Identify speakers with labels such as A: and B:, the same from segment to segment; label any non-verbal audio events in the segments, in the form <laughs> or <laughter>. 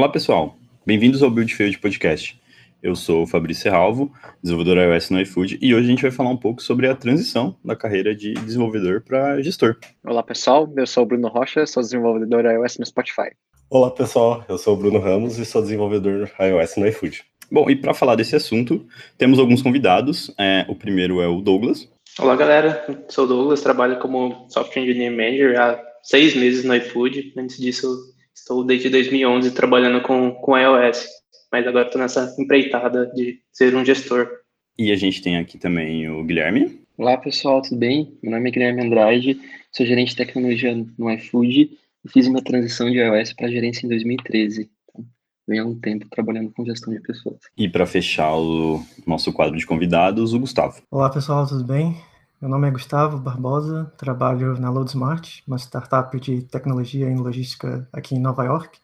A: Olá, pessoal. Bem-vindos ao Build Field Podcast. Eu sou o Fabrício Serralvo, desenvolvedor iOS no iFood, e hoje a gente vai falar um pouco sobre a transição da carreira de desenvolvedor para gestor.
B: Olá, pessoal. Eu sou o Bruno Rocha, sou desenvolvedor iOS no Spotify.
C: Olá, pessoal. Eu sou o Bruno Ramos e sou desenvolvedor iOS no iFood.
A: Bom, e para falar desse assunto, temos alguns convidados. É, o primeiro é o Douglas.
D: Olá, galera. Sou o Douglas, trabalho como Software Engineering Manager há seis meses no iFood. Antes disso, estou desde 2011 trabalhando com, com iOS, mas agora estou nessa empreitada de ser um gestor.
A: E a gente tem aqui também o Guilherme.
E: Olá, pessoal, tudo bem? Meu nome é Guilherme Andrade, sou gerente de tecnologia no iFood e fiz uma transição de iOS para gerência em 2013 venho há um tempo trabalhando com gestão de pessoas.
A: E para fechar o nosso quadro de convidados, o Gustavo.
F: Olá pessoal, tudo bem? Meu nome é Gustavo Barbosa, trabalho na LoadSmart, uma startup de tecnologia em logística aqui em Nova York.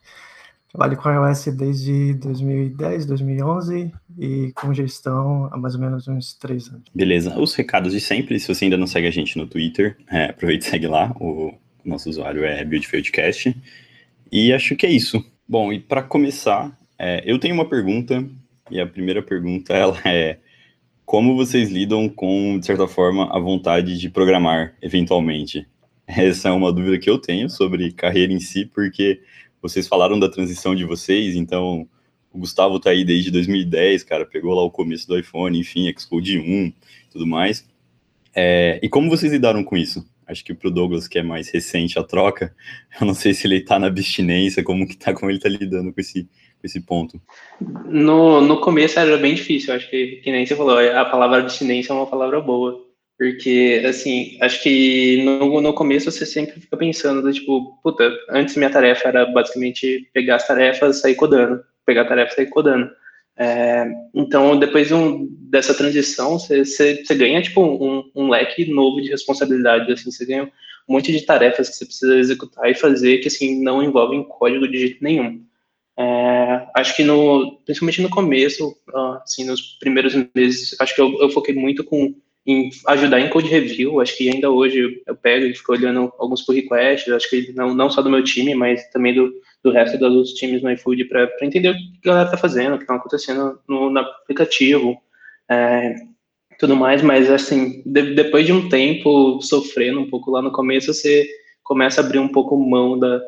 F: Trabalho com iOS desde 2010, 2011 e com gestão há mais ou menos uns três anos.
A: Beleza. Os recados de sempre, se você ainda não segue a gente no Twitter, é, aproveite e segue lá. O nosso usuário é BuildFieldCast. E acho que é isso. Bom, e para começar, é, eu tenho uma pergunta, e a primeira pergunta <laughs> ela é como vocês lidam com, de certa forma, a vontade de programar, eventualmente? Essa é uma dúvida que eu tenho sobre carreira em si, porque vocês falaram da transição de vocês, então o Gustavo tá aí desde 2010, cara, pegou lá o começo do iPhone, enfim, Xcode 1, tudo mais. É, e como vocês lidaram com isso? Acho que pro Douglas, que é mais recente a troca, eu não sei se ele tá na abstinência, como que tá, como ele tá lidando com esse, com esse ponto.
D: No, no começo era bem difícil, acho que, que nem você falou, a palavra abstinência é uma palavra boa. Porque, assim, acho que no, no começo você sempre fica pensando, tipo, puta, antes minha tarefa era basicamente pegar as tarefas, sair codando. Pegar a tarefa sair codando. É, então, depois um, dessa transição, você ganha tipo um, um, leque novo de responsabilidades. Assim, você ganha um monte de tarefas que você precisa executar e fazer que assim não envolvem código de jeito nenhum. É, acho que no, principalmente no começo, assim, nos primeiros meses, acho que eu, eu foquei muito com em ajudar em code review. Acho que ainda hoje eu pego e fico olhando alguns pull requests. Acho que não, não só do meu time, mas também do, do resto dos times no iFood para entender o que a galera está fazendo, o que está acontecendo no, no aplicativo, é, tudo mais. Mas, assim, de, depois de um tempo sofrendo um pouco lá no começo, você começa a abrir um pouco mão da,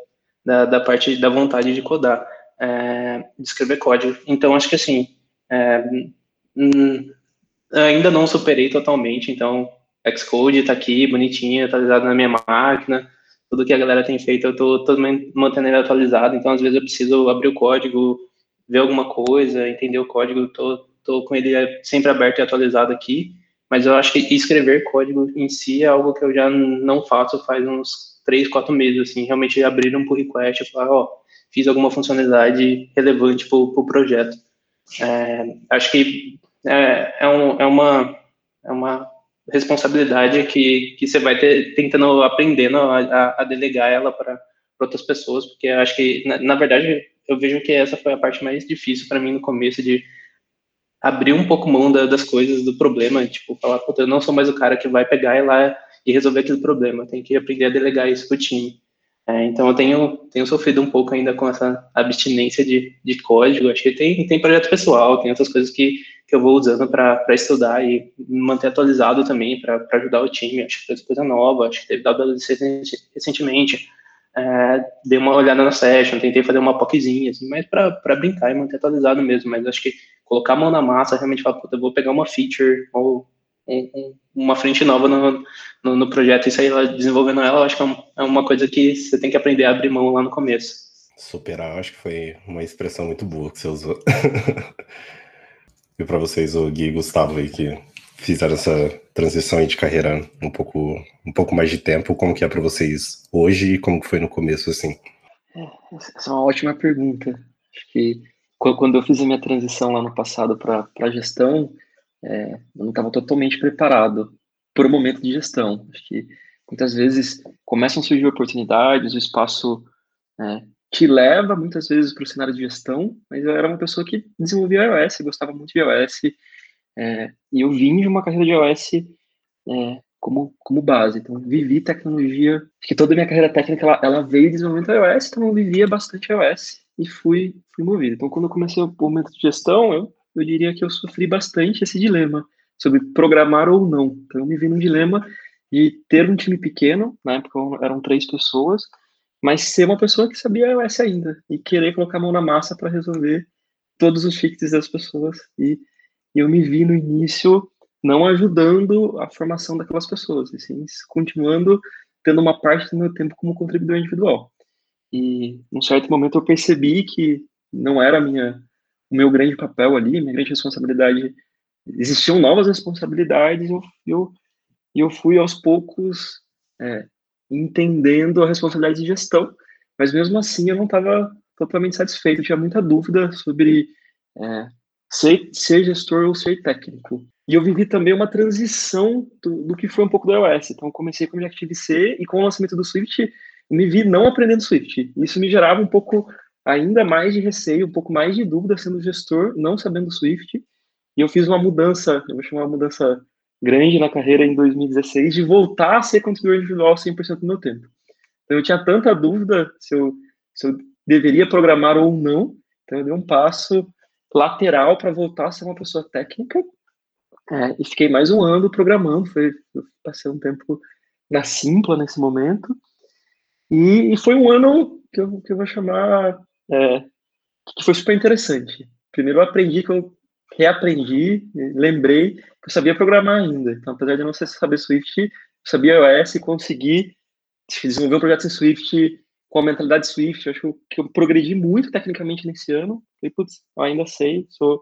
D: da, da parte da vontade de codar, é, de escrever código. Então, acho que, assim, é, hum, ainda não superei totalmente, então Xcode está aqui, bonitinho, atualizado na minha máquina, tudo que a galera tem feito eu tô, tô mantendo ele atualizado, então às vezes eu preciso abrir o código, ver alguma coisa, entender o código, tô, tô com ele sempre aberto e atualizado aqui, mas eu acho que escrever código em si é algo que eu já não faço faz uns três, quatro meses, assim, realmente abrir um pull request e falar, ó, fiz alguma funcionalidade relevante para o pro projeto. É, acho que é, é, um, é, uma, é uma responsabilidade que, que você vai ter, tentando aprendendo a, a delegar ela para outras pessoas, porque acho que, na, na, verdade, eu vejo que essa foi a parte mais difícil para mim no começo, de abrir um pouco mão da, das coisas, do problema, tipo, falar, puta, eu não sou mais o cara que vai pegar e lá e resolver aquele problema, tem que aprender a delegar isso pro time. É, então eu tenho, tenho sofrido um pouco ainda com essa abstinência de, de código, acho que tem, tem projeto pessoal, tem outras coisas que que eu vou usando para estudar e manter atualizado também para ajudar o time. Acho que fez coisa nova, acho que teve WWDC recentemente. É, dei uma olhada na session, tentei fazer uma POCzinha, assim, mas para brincar e manter atualizado mesmo. Mas acho que colocar a mão na massa, realmente falar, puta, eu vou pegar uma feature ou um, um, uma frente nova no, no, no, projeto e sair lá desenvolvendo ela, acho que é, é uma coisa que você tem que aprender a abrir mão lá no começo.
C: Superar, acho que foi uma expressão muito boa que você usou. <laughs> E para vocês, o Gui e Gustavo aí, que fizeram essa transição de carreira um pouco, um pouco mais de tempo, como que é para vocês hoje e como foi no começo, assim?
E: É, essa é uma ótima pergunta. Acho que quando eu fiz a minha transição lá no passado para gestão, é, eu não estava totalmente preparado para o momento de gestão. Acho que muitas vezes começam a surgir oportunidades, o espaço é, te leva muitas vezes para o cenário de gestão, mas eu era uma pessoa que desenvolvia iOS, gostava muito de iOS, é, e eu vim de uma carreira de iOS é, como, como base, então vivi tecnologia, que toda a minha carreira técnica ela, ela veio de desenvolvimento iOS, então eu vivia bastante iOS, e fui, fui movido. Então, quando eu comecei o momento de gestão, eu, eu diria que eu sofri bastante esse dilema sobre programar ou não. Então, eu me vi num dilema de ter um time pequeno, na época eram três pessoas, mas ser uma pessoa que sabia iOS ainda e querer colocar a mão na massa para resolver todos os fixes das pessoas. E, eu me vi no início não ajudando a formação daquelas pessoas, e sim continuando tendo uma parte do meu tempo como contribuidor individual. E, num certo momento, eu percebi que não era minha, o meu grande papel ali, minha grande responsabilidade. Existiam novas responsabilidades e eu, eu, eu fui aos poucos é, entendendo a responsabilidade de gestão, mas mesmo assim eu não estava totalmente satisfeito, eu tinha muita dúvida sobre é, ser, ser gestor ou ser técnico. E eu vivi também uma transição do, do que foi um pouco do iOS. Então, comecei com o Objective-C e com o lançamento do Swift, me vi não aprendendo Swift. Isso me gerava um pouco ainda mais de receio, um pouco mais de dúvida sendo gestor, não sabendo Swift. E eu fiz uma mudança, eu vou chamar uma mudança grande na carreira em 2016, de voltar a ser contribuidor individual 100% do meu tempo. Então, eu tinha tanta dúvida se eu, se eu deveria programar ou não, então eu dei um passo lateral para voltar a ser uma pessoa técnica é, e fiquei mais um ano programando, foi, passei um tempo na Simpla nesse momento, e, e foi um ano que eu, que eu vou chamar, é, que foi super interessante. Primeiro eu aprendi que eu reaprendi, lembrei que eu sabia programar ainda, então apesar de não saber Swift, eu sabia iOS e consegui desenvolver um projeto em Swift com a mentalidade Swift, eu acho que eu, eu progredi muito tecnicamente nesse ano, e putz, eu ainda sei, sou,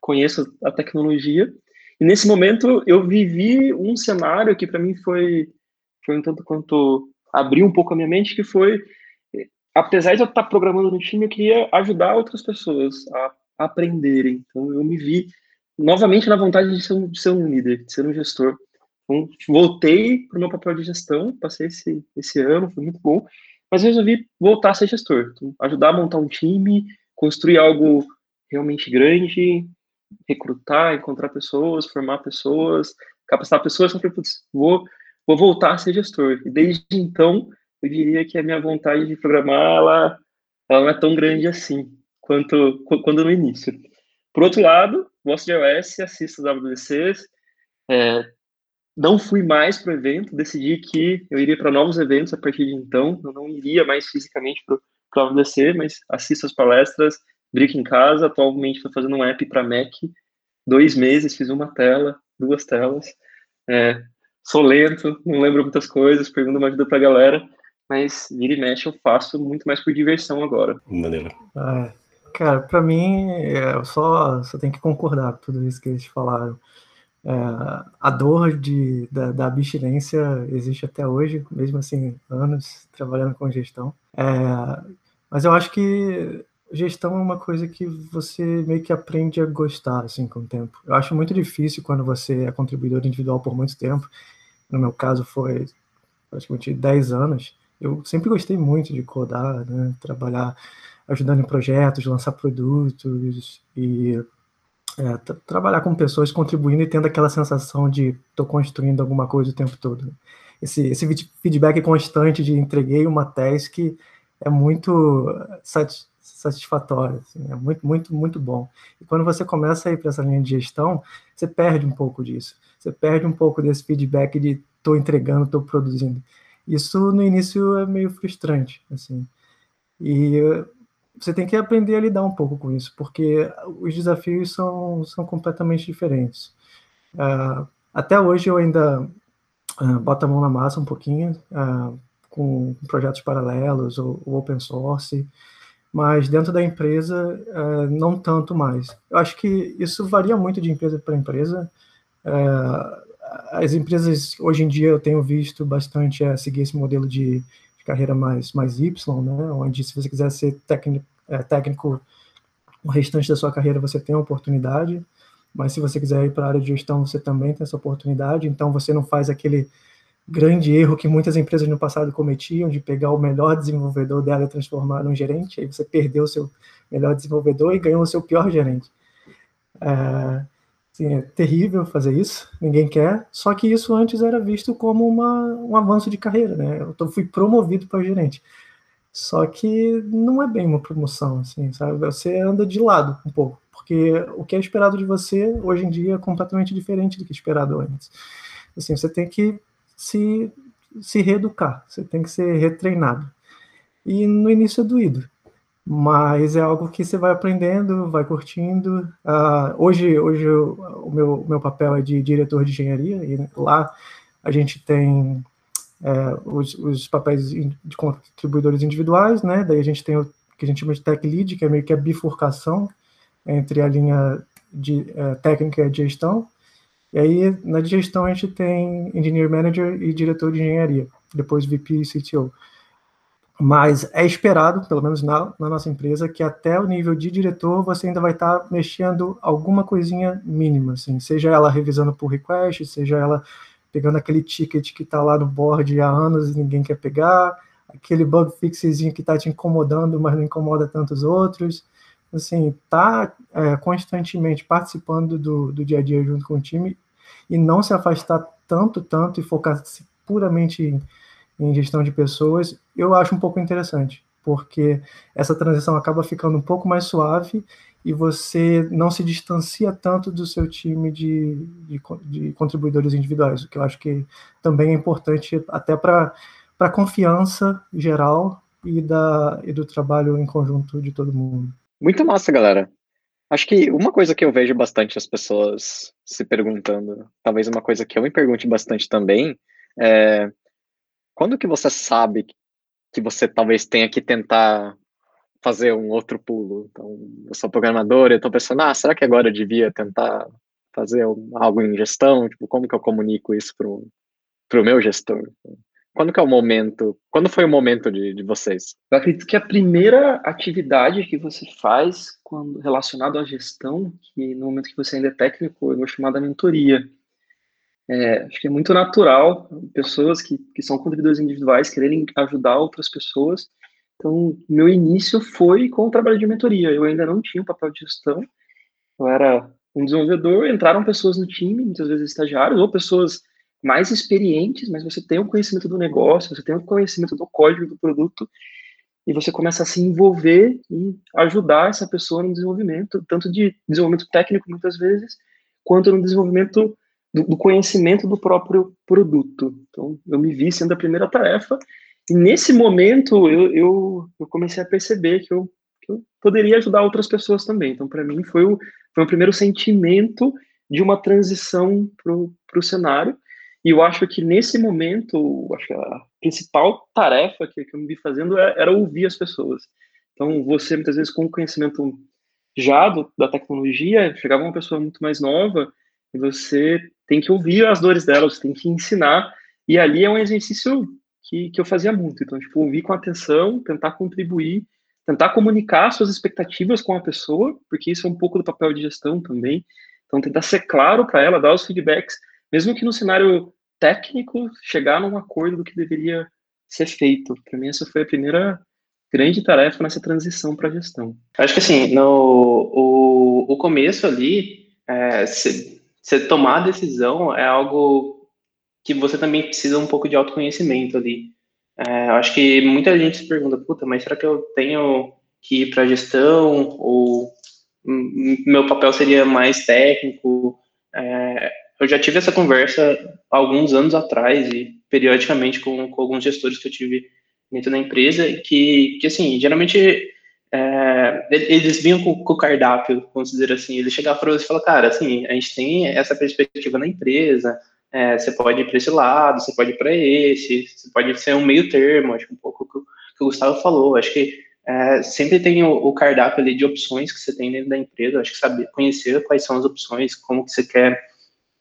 E: conheço a tecnologia, e nesse momento eu vivi um cenário que para mim foi, foi um tanto quanto abriu um pouco a minha mente, que foi, apesar de eu estar programando no time, eu queria ajudar outras pessoas a aprenderem. Então eu me vi novamente na vontade de ser um, de ser um líder, de ser um gestor. Então, voltei para o meu papel de gestão, passei esse, esse ano, foi muito bom, mas resolvi voltar a ser gestor, então, ajudar a montar um time, construir algo realmente grande, recrutar, encontrar pessoas, formar pessoas, capacitar pessoas, eu falei, putz, vou, vou voltar a ser gestor. E desde então, eu diria que a minha vontade de programar, ela, ela não é tão grande assim, quanto quando no início. Por outro lado, gosto de iOS, assisto os WDCs, é, não fui mais para o evento, decidi que eu iria para novos eventos a partir de então, eu não iria mais fisicamente para o WDC, mas assisto as palestras, Brick em casa, atualmente estou fazendo um app para Mac, dois meses, fiz uma tela, duas telas. É, sou lento, não lembro muitas coisas, pergunto uma ajuda para a galera, mas vira e mexe eu faço muito mais por diversão agora.
C: Maneiro.
F: É, cara, para mim, é, eu só, só tenho que concordar com tudo isso que eles falaram. É, a dor de, da, da, abstinência existe até hoje, mesmo assim, anos trabalhando com gestão. É, mas eu acho que gestão é uma coisa que você meio que aprende a gostar, assim, com o tempo. Eu acho muito difícil quando você é contribuidor individual por muito tempo. No meu caso foi praticamente 10 anos. Eu sempre gostei muito de codar, né? Trabalhar ajudando em projetos, lançar produtos e é, trabalhar com pessoas, contribuindo e tendo aquela sensação de estou construindo alguma coisa o tempo todo. Esse, esse feedback constante de entreguei uma task é muito satisfatório, assim, é muito, muito, muito bom. E quando você começa a ir para essa linha de gestão, você perde um pouco disso. Você perde um pouco desse feedback de estou entregando, estou produzindo. Isso no início é meio frustrante, assim. E você tem que aprender a lidar um pouco com isso, porque os desafios são, são completamente diferentes. Uh, até hoje eu ainda uh, boto a mão na massa um pouquinho, uh, com projetos paralelos ou, ou open source, mas dentro da empresa, é, não tanto mais. Eu acho que isso varia muito de empresa para empresa. As empresas, hoje em dia, eu tenho visto bastante é, seguir esse modelo de, de, carreira mais, mais Y, né? onde se você quiser ser técnico, é, técnico o restante da sua carreira você tem a oportunidade, mas se você quiser ir para a área de gestão, você também tem essa oportunidade, então você não faz aquele grande erro que muitas empresas no passado cometiam de pegar o melhor desenvolvedor dela e transformar num gerente, aí você perdeu o seu melhor desenvolvedor e ganhou o seu pior gerente. É, assim, é terrível fazer isso, ninguém quer, só que isso antes era visto como uma, um avanço de carreira, né? Eu fui promovido para gerente. Só que não é bem uma promoção, assim, sabe? Você anda de lado um pouco, porque o que é esperado de você hoje em dia é completamente diferente do que é esperado antes. Assim, você tem que se, se reeducar, você tem que ser retreinado. E no início é doído, mas é algo que você vai aprendendo, vai curtindo. Uh, hoje, hoje eu, o meu, meu papel é de diretor de engenharia e lá a gente tem é, os, os, papéis de contribuidores individuais, né? Daí a gente tem o que a gente chama de tech lead, que é meio que a bifurcação entre a linha de é, técnica e de gestão. E aí na gestão a gente tem engineer manager e diretor de engenharia, depois VP e CTO. Mas é esperado, pelo menos na, na, nossa empresa, que até o nível de diretor você ainda vai estar tá mexendo alguma coisinha mínima, assim, seja ela revisando por request, seja ela pegando aquele ticket que está lá no board há anos e ninguém quer pegar, aquele bug fixezinho que está te incomodando, mas não incomoda tantos outros. Assim, tá é, constantemente participando do, do dia a dia junto com o time e não se afastar tanto, tanto e focar puramente em em gestão de pessoas, eu acho um pouco interessante, porque essa transição acaba ficando um pouco mais suave e você não se distancia tanto do seu time de, de, de contribuidores individuais, o que eu acho que também é importante até para a confiança geral e, da, e do trabalho em conjunto de todo mundo.
B: Muito massa, galera. Acho que uma coisa que eu vejo bastante as pessoas se perguntando, talvez uma coisa que eu me pergunte bastante também, é quando que você sabe que você talvez tenha que tentar fazer um outro pulo? Então, eu sou programador, eu estou pensando, ah, será que agora eu devia tentar fazer algo em gestão? Tipo, como que eu comunico isso para o meu gestor? Quando que é o momento? Quando foi o momento de, de vocês?
E: Eu acredito que a primeira atividade que você faz quando relacionado à gestão, que no momento que você ainda é técnico, eu vou chamar da mentoria. É, acho que é muito natural pessoas que, que são contribuidores individuais quererem ajudar outras pessoas. Então, meu início foi com o trabalho de mentoria. Eu ainda não tinha um papel de gestão. Eu era um desenvolvedor, entraram pessoas no time, muitas vezes estagiários, ou pessoas mais experientes, mas você tem o um conhecimento do negócio, você tem o um conhecimento do código do produto, e você começa a se envolver e ajudar essa pessoa no desenvolvimento, tanto de desenvolvimento técnico, muitas vezes, quanto no desenvolvimento do, do, conhecimento do próprio produto. Então, eu me vi sendo a primeira tarefa, e nesse momento eu, eu, eu comecei a perceber que eu, que eu, poderia ajudar outras pessoas também. Então, para mim, foi o, foi o primeiro sentimento de uma transição para o cenário. E eu acho que nesse momento, acho que a principal tarefa que, que eu me vi fazendo era, é, era ouvir as pessoas. Então, você, muitas vezes, com conhecimento já do, da tecnologia, chegava uma pessoa muito mais nova e você tem que ouvir as dores dela, você tem que ensinar. E ali é um exercício que, que eu fazia muito. Então, tipo, ouvir com atenção, tentar contribuir, tentar comunicar suas expectativas com a pessoa, porque isso é um pouco do papel de gestão também. Então, tentar ser claro para ela, dar os feedbacks, mesmo que no cenário técnico, chegar num acordo do que deveria ser feito. Para mim, essa foi a primeira grande tarefa nessa transição para gestão.
D: Acho que assim, no o, o começo ali, é, você tomar a decisão é algo que você também precisa um pouco de autoconhecimento ali. É, eu acho que muita gente se pergunta, puta, mas será que eu tenho que ir para gestão ou meu papel seria mais técnico? É, eu já tive essa conversa alguns anos atrás e periodicamente com, com alguns gestores que eu tive dentro da empresa que, que assim, geralmente é, eles vinham com, com, o cardápio, vamos dizer assim, eles chegavam para você e falavam, cara, assim, a gente tem essa perspectiva na empresa, é, você pode ir para esse lado, você pode ir para esse, você pode ser um meio termo, acho que um pouco que, que o Gustavo falou, acho que é, sempre tem o, o, cardápio ali de opções que você tem dentro da empresa, acho que saber conhecer quais são as opções, como que você quer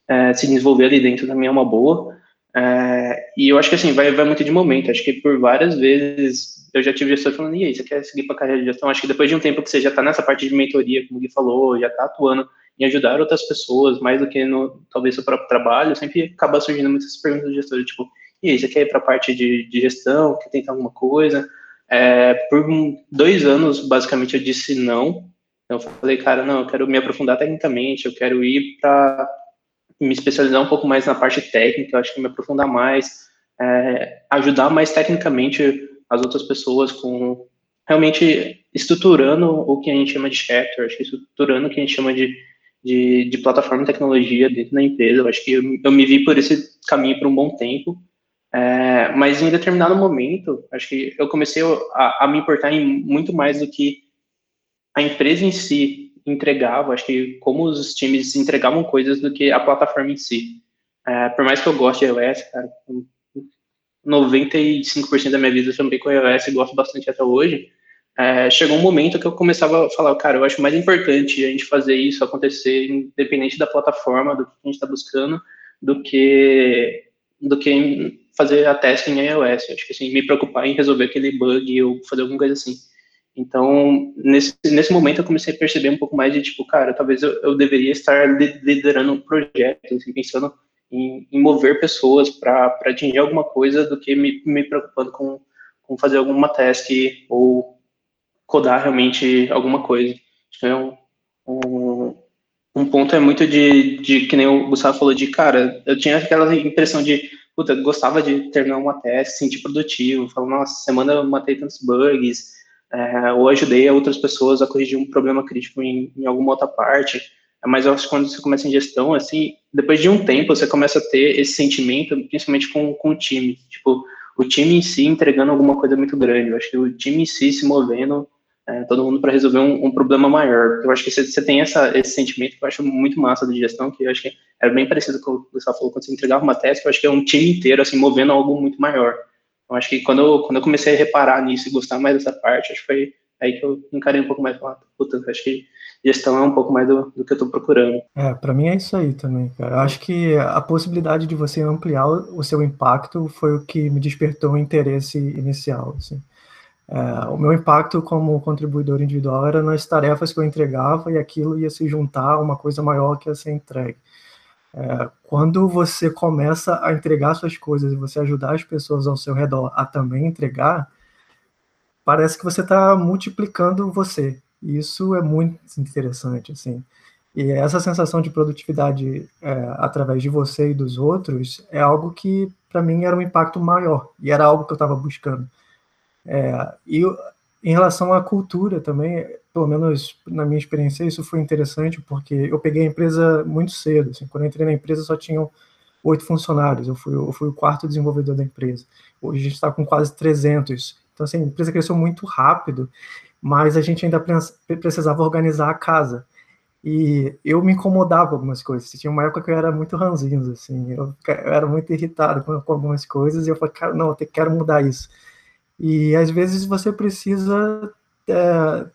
D: é, se desenvolver ali dentro também é uma boa, é, e eu acho que assim, vai, vai muito de momento. Acho que por várias vezes eu já tive gestor falando, e aí, você quer seguir para a carreira de gestão? Acho que depois de um tempo que você já está nessa parte de mentoria, como o Gui falou, já está atuando em ajudar outras pessoas, mais do que no talvez seu próprio trabalho, sempre acaba surgindo muitas perguntas do gestor, tipo, e aí, você quer ir para a parte de, de gestão, quer tentar alguma coisa? É, por dois anos, basicamente, eu disse não. Eu falei, cara, não, eu quero me aprofundar tecnicamente, eu quero ir para me especializar um pouco mais na parte técnica, acho que me aprofundar mais, é, ajudar mais tecnicamente as outras pessoas, com realmente estruturando o que a gente chama de chapter, acho que estruturando o que a gente chama de, de, de plataforma de tecnologia dentro da empresa. Eu acho que eu, eu me vi por esse caminho por um bom tempo. É, mas em determinado momento, acho que eu comecei a, a, me importar em muito mais do que a empresa em si entregava, acho que como os times entregavam coisas do que a plataforma em si. É, por mais que eu goste de iOS, cara, 95% da minha vida também com iOS e gosto bastante até hoje, é, chegou um momento que eu começava a falar, cara, eu acho mais importante a gente fazer isso acontecer independente da plataforma, do que a gente está buscando, do que do que fazer a testing em iOS. Acho que assim, me preocupar em resolver aquele bug ou fazer alguma coisa assim. Então, nesse, nesse momento eu comecei a perceber um pouco mais de, tipo, cara, talvez eu, eu deveria estar liderando um projeto, assim, pensando em, em mover pessoas para atingir alguma coisa do que me, me preocupando com, com fazer alguma task ou codar realmente alguma coisa. Então, um, um ponto é muito de, de, que nem o Gustavo falou, de, cara, eu tinha aquela impressão de, puta, gostava de terminar uma teste, sentir produtivo, falar, nossa, semana eu matei tantos bugs, é, ou ajudei outras pessoas a corrigir um problema crítico em, em alguma outra parte. Mas eu acho que quando você começa em gestão, assim, depois de um tempo, você começa a ter esse sentimento, principalmente com, com o time. Tipo, o time em si entregando alguma coisa muito grande. Eu acho que o time em si se movendo é, todo mundo para resolver um, um, problema maior. Eu acho que você, tem essa, esse sentimento que eu acho muito massa de gestão, que eu acho que é bem parecido com o que você falou, quando você entregava uma task, eu acho que é um time inteiro, assim, movendo algo muito maior. Eu acho que quando eu, quando eu comecei a reparar nisso e gostar mais dessa parte, acho que foi aí que eu encarei um pouco mais, falar, puta, acho que gestão é um pouco mais do, do que eu estou procurando.
F: É, para mim é isso aí também, cara. Eu acho que a possibilidade de você ampliar o seu impacto foi o que me despertou o interesse inicial, assim. É, o meu impacto como contribuidor individual era nas tarefas que eu entregava e aquilo ia se juntar a uma coisa maior que ia ser entregue. É, quando você começa a entregar suas coisas e você ajudar as pessoas ao seu redor a também entregar, parece que você está multiplicando você. Isso é muito interessante, assim. E essa sensação de produtividade é, através de você e dos outros é algo que, para mim, era um impacto maior. E era algo que eu estava buscando. É, e em relação à cultura também, pelo menos na minha experiência, isso foi interessante, porque eu peguei a empresa muito cedo. Assim, quando eu entrei na empresa, só tinham oito funcionários, eu fui, eu fui o quarto desenvolvedor da empresa. Hoje a gente está com quase 300. Então, assim, a empresa cresceu muito rápido, mas a gente ainda precisava organizar a casa. E eu me incomodava com algumas coisas. Tinha uma época que eu era muito ranzinho, assim, eu, eu era muito irritado com, com, algumas coisas, e eu falei, cara, não, eu quero mudar isso. E às vezes você precisa é,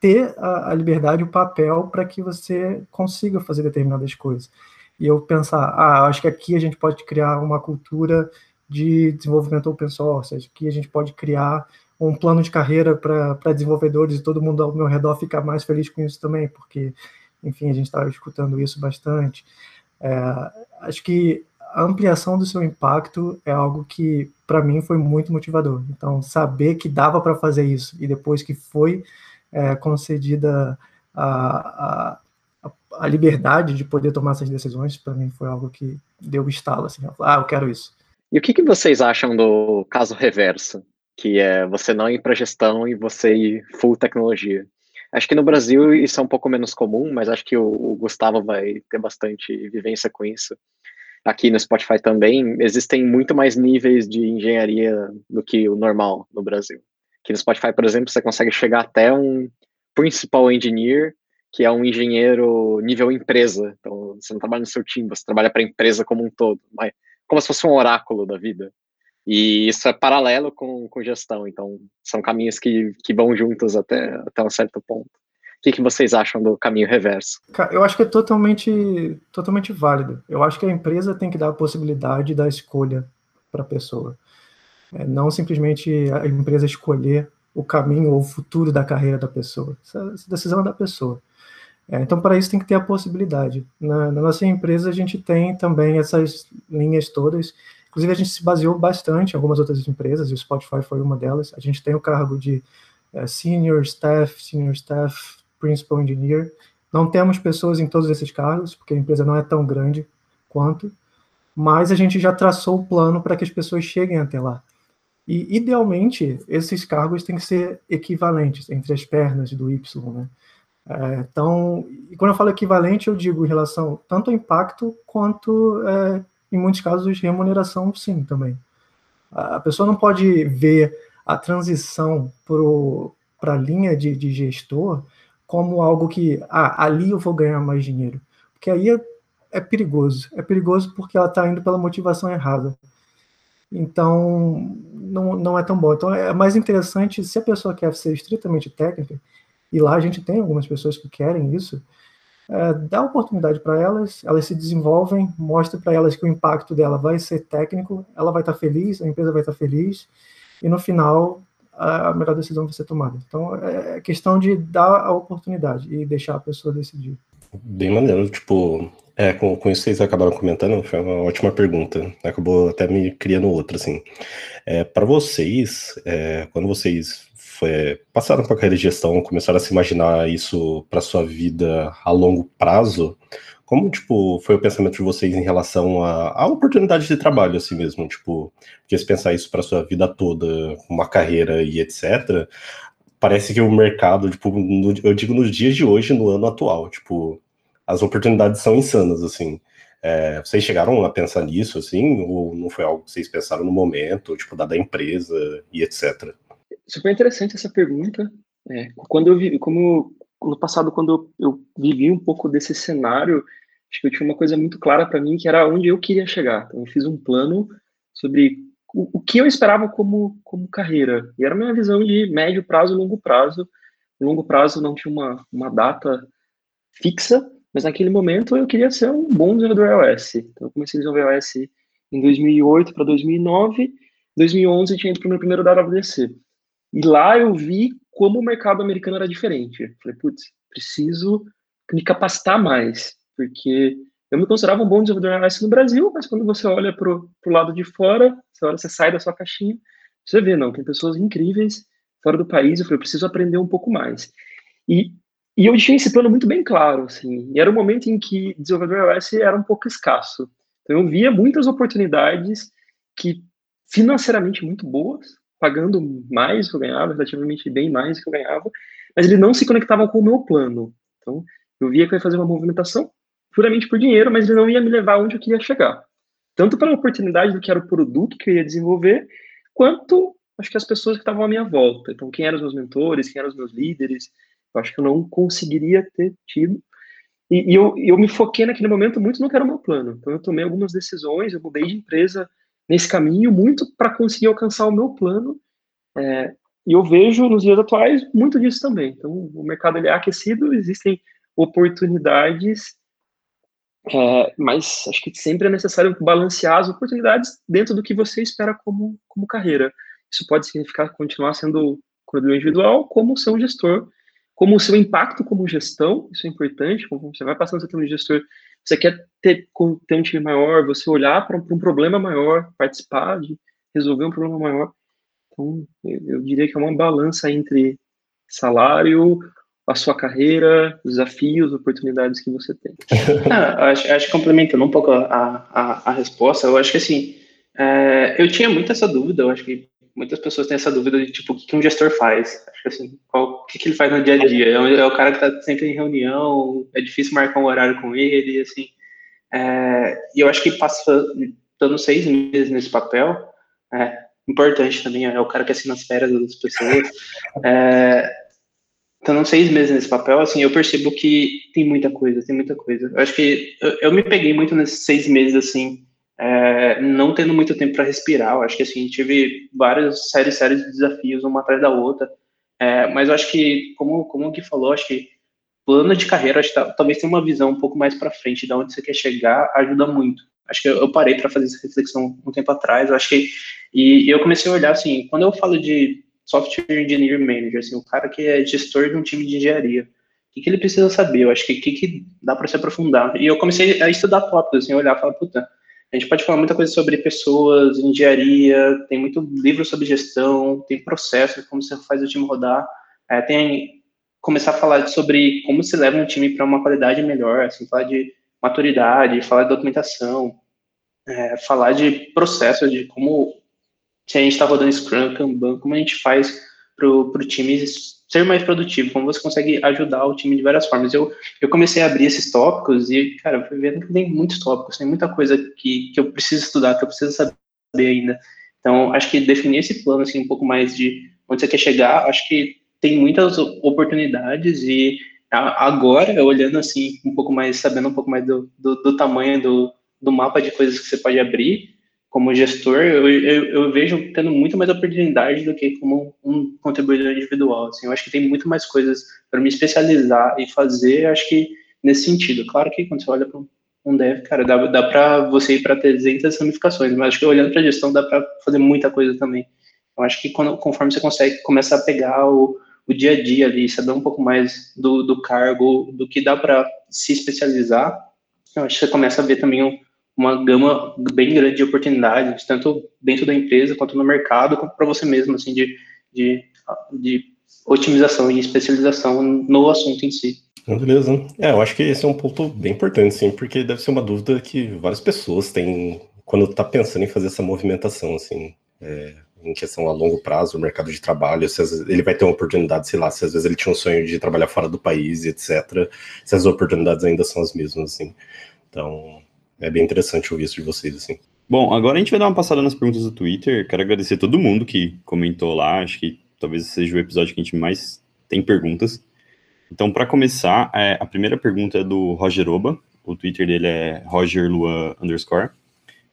F: ter a, a, liberdade, o papel para que você consiga fazer determinadas coisas. E eu pensar, ah, acho que aqui a gente pode criar uma cultura de desenvolvimento open source, aqui a gente pode criar um plano de carreira para desenvolvedores e todo mundo ao meu redor ficar mais feliz com isso também, porque, enfim, a gente estava escutando isso bastante. É, acho que a ampliação do seu impacto é algo que, para mim, foi muito motivador. Então, saber que dava para fazer isso e depois que foi é, concedida a, a, a, liberdade de poder tomar essas decisões, para mim foi algo que deu estalo, assim, ah, eu quero isso.
B: E o que, que vocês acham do caso reverso, que é você não ir para gestão e você ir full tecnologia? Acho que no Brasil isso é um pouco menos comum, mas acho que o, o Gustavo vai ter bastante vivência com isso aqui no Spotify também, existem muito mais níveis de engenharia do que o normal no Brasil. Aqui no Spotify, por exemplo, você consegue chegar até um principal engineer, que é um engenheiro nível empresa. Então, você não trabalha no seu time, você trabalha para a empresa como um todo, como se fosse um oráculo da vida. E isso é paralelo com, com gestão, então são caminhos que, que vão juntos até, até um certo ponto que, que vocês acham do caminho reverso?
F: Eu acho que é totalmente, totalmente válido. Eu acho que a empresa tem que dar a possibilidade da escolha para a pessoa. É, não simplesmente a empresa escolher o caminho ou o futuro da carreira da pessoa. Essa, essa decisão é da pessoa. É, então, para isso, tem que ter a possibilidade. Na, na, nossa empresa, a gente tem também essas linhas todas. Inclusive, a gente se baseou bastante em algumas outras empresas, e o Spotify foi uma delas. A gente tem o cargo de é, Senior Staff, Senior Staff Principal Engineer. Não temos pessoas em todos esses cargos, porque a empresa não é tão grande quanto, mas a gente já traçou o plano para que as pessoas cheguem até lá. E, idealmente, esses cargos têm que ser equivalentes entre as pernas do Y, né? É, então, e quando eu falo equivalente, eu digo em relação tanto ao impacto quanto, é, em muitos casos, remuneração, sim, também. A pessoa não pode ver a transição para a linha de, de, gestor como algo que, ah, ali eu vou ganhar mais dinheiro. Porque aí é, é perigoso. É perigoso porque ela está indo pela motivação errada. Então, não, não é tão bom. Então, é mais interessante, se a pessoa quer ser estritamente técnica, e lá a gente tem algumas pessoas que querem isso, é, dá oportunidade para elas, elas se desenvolvem, mostra para elas que o impacto dela vai ser técnico, ela vai estar tá feliz, a empresa vai estar tá feliz, e no final a melhor decisão vai ser tomada. Então é, é questão de dar a oportunidade e deixar a pessoa decidir.
C: Bem maneiro, tipo, é, com, com isso vocês acabaram comentando, foi uma ótima pergunta, acabou até me criando outra, assim. É, para vocês, é, quando vocês foi, passaram carreira de gestão, começaram a se imaginar isso para sua vida a longo prazo, como, tipo, foi o pensamento de vocês em relação à, oportunidade de trabalho, assim mesmo? Tipo, porque se pensar isso para sua vida toda, uma carreira e etc., parece que o mercado, tipo, no, eu digo nos dias de hoje, no ano atual, tipo, as oportunidades são insanas, assim. É, vocês chegaram a pensar nisso, assim, ou não foi algo que vocês pensaram no momento, tipo, dada a empresa e etc.?
E: Super interessante essa pergunta. É, quando eu vi, como no passado, quando eu, vivi um pouco desse cenário, acho que eu tinha uma coisa muito clara para mim, que era onde eu queria chegar. Então, eu fiz um plano sobre o, o, que eu esperava como, como carreira. E era a minha visão de médio prazo e longo prazo. Longo prazo não tinha uma, uma data fixa, mas naquele momento eu queria ser um bom desenvolvedor iOS. Então, eu comecei a desenvolver iOS em 2008 para 2009. 2011 tinha ido para o meu primeiro WWDC. E lá eu vi como o mercado americano era diferente. Falei, putz, preciso me capacitar mais, porque eu me considerava um bom desenvolvedor iOS no Brasil, mas quando você olha para o lado de fora, você, olha, você sai da sua caixinha, você vê, não, tem pessoas incríveis fora do país, eu falei, eu preciso aprender um pouco mais. E, e eu tinha esse plano muito bem claro, assim, e era um momento em que desenvolvedor iOS era um pouco escasso. Então eu via muitas oportunidades que financeiramente muito boas, pagando mais do que eu ganhava, relativamente bem mais do que eu ganhava, mas ele não se conectava com o meu plano. Então, eu via que eu ia fazer uma movimentação puramente por dinheiro, mas ele não ia me levar onde eu queria chegar. Tanto pela oportunidade do que era o produto que eu ia desenvolver, quanto acho que as pessoas que estavam à minha volta. Então, quem eram os meus mentores, quem eram os meus líderes, eu acho que eu não conseguiria ter tido. E, e eu, eu me foquei naquele momento muito no que era o meu plano. Então, eu tomei algumas decisões, eu mudei de empresa nesse caminho muito para conseguir alcançar o meu plano. É, e eu vejo nos dias atuais muito disso também. Então, o mercado ele é aquecido, existem oportunidades, é, mas acho que sempre é necessário balancear as oportunidades dentro do que você espera como, como carreira. Isso pode significar continuar sendo cuidador individual, como ser um gestor, como o seu impacto como gestão, isso é importante, como você vai passando a ser um gestor você quer ter, ter um time maior, você olhar para um, um, problema maior, participar de resolver um problema maior. Então, eu, eu diria que é uma balança entre salário, a sua carreira, desafios, oportunidades que você tem. <laughs>
D: ah, acho, acho que complementando um pouco a, a, a resposta, eu acho que assim, é, eu tinha muito essa dúvida, eu acho que muitas pessoas têm essa dúvida de tipo, o que, um gestor faz? Acho que assim, qual, o que, que ele faz no dia a dia? É, é o cara que está sempre em reunião, é difícil marcar um horário com ele, assim. É, e eu acho que passando seis meses nesse papel, é importante também, é o cara que assina as férias das pessoas. É, estando seis meses nesse papel, assim, eu percebo que tem muita coisa, tem muita coisa. Eu acho que eu, eu me peguei muito nesses seis meses, assim, é, não tendo muito tempo para respirar. Eu acho que assim tive várias séries, séries de desafios uma atrás da outra. É, mas eu acho que, como, como o Gui falou, acho que plano de carreira, acho que tá, talvez tenha uma visão um pouco mais para frente de onde você quer chegar, ajuda muito. Acho que eu, eu parei para fazer essa reflexão um tempo atrás. Eu acho que e, e, eu comecei a olhar assim, quando eu falo de software engineer manager, assim, o cara que é gestor de um time de engenharia, o que, que ele precisa saber? Eu acho que o que, que dá para se aprofundar. E eu comecei a estudar tópicos, assim, olhar falar, puta, a gente pode falar muita coisa sobre pessoas, engenharia, tem muito livro sobre gestão, tem processo, como você faz o time rodar, é, tem começar a falar sobre como se leva um time para uma qualidade melhor, assim, falar de maturidade, falar de documentação, é, falar de processos, de como se a gente está rodando Scrum, Kanban, como a gente faz para o time ser mais produtivo, como você consegue ajudar o time de várias formas. Eu, eu comecei a abrir esses tópicos e, cara, eu fui vendo que tem muitos tópicos, tem muita coisa que, que eu preciso estudar, que eu preciso saber ainda. Então, acho que definir esse plano, assim, um pouco mais de onde você quer chegar, acho que tem muitas oportunidades e agora, olhando assim, um pouco mais, sabendo um pouco mais do, do, do tamanho do, do mapa de coisas que você pode abrir, como gestor, eu, eu, eu, vejo tendo muito mais oportunidade do que como um contribuidor individual. Assim, eu acho que tem muito mais coisas para me especializar e fazer, acho que nesse sentido. Claro que quando você olha para um dev, cara, dá, dá para você ir para 300 ramificações, mas acho que olhando para a gestão dá para fazer muita coisa também. Eu acho que quando, conforme você consegue começar a pegar o, o dia a dia ali, saber um pouco mais do, do cargo, do que dá para se especializar, eu acho que você começa a ver também um, uma gama bem grande de oportunidades, tanto dentro da empresa quanto no mercado, quanto para você mesmo, assim, de, de, de otimização e especialização no assunto em si.
C: Beleza. É, eu acho que esse é um ponto bem importante, sim, porque deve ser uma dúvida que várias pessoas têm quando está pensando em fazer essa movimentação, assim, é, em questão a longo prazo, o mercado de trabalho, se ele vai ter uma oportunidade, sei lá, se às vezes ele tinha um sonho de trabalhar fora do país, etc., se as oportunidades ainda são as mesmas, assim. Então, é bem interessante ouvir isso de vocês, assim.
A: Bom, agora a gente vai dar uma passada nas perguntas do Twitter. Quero agradecer a todo mundo que comentou lá. Acho que talvez seja o episódio que a gente mais tem perguntas. Então, para começar, é, a primeira pergunta é do Roger Oba. O Twitter dele é rogerluan underscore.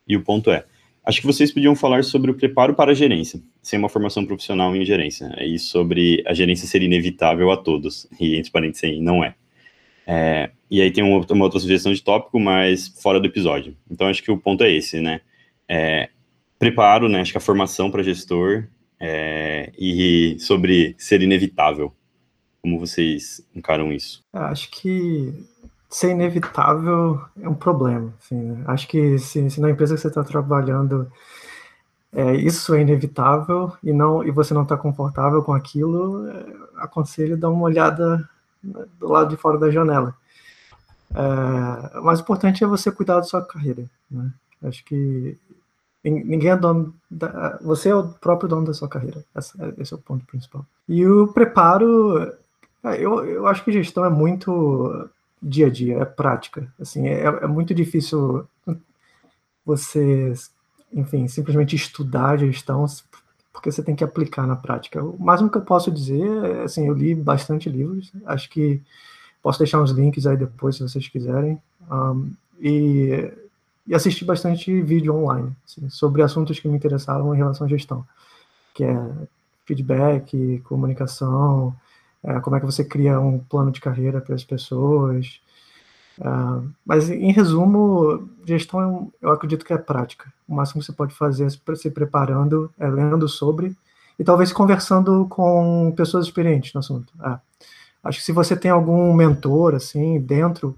A: E o ponto é, acho que vocês podiam falar sobre o preparo para a gerência, sem uma formação profissional em gerência. E sobre a gerência ser inevitável a todos. E, entre parênteses não é. É e aí tem uma, outra sugestão de tópico, mas fora do episódio. Então, acho que o ponto é esse, né? É, preparo, né? Acho que a formação para gestor é, e sobre ser inevitável. Como vocês encaram isso?
F: Acho que ser inevitável é um problema. Assim, né? Acho que se, se, na empresa que você está trabalhando é, isso é inevitável e não e você não está confortável com aquilo, é, aconselho dar uma olhada do lado de fora da janela. É, o mais importante é você cuidar da sua carreira. Né? Acho que ninguém é dono. Da, você é o próprio dono da sua carreira. Esse, é o ponto principal. E o preparo é, eu, eu acho que gestão é muito dia a dia, é prática. Assim, é, é muito difícil você, enfim, simplesmente estudar gestão, porque você tem que aplicar na prática. O máximo que eu posso dizer é, assim, eu li bastante livros, acho que posso deixar uns links aí depois, se vocês quiserem, um, e, e assisti bastante vídeo online, assim, sobre assuntos que me interessavam em relação à gestão, que é feedback, comunicação, é, como é que você cria um plano de carreira para as pessoas. Uh, mas, em resumo, gestão eu acredito que é prática. O máximo que você pode fazer é se preparando, é lendo sobre e talvez conversando com pessoas experientes no assunto. É. Acho que se você tem algum mentor, assim, dentro,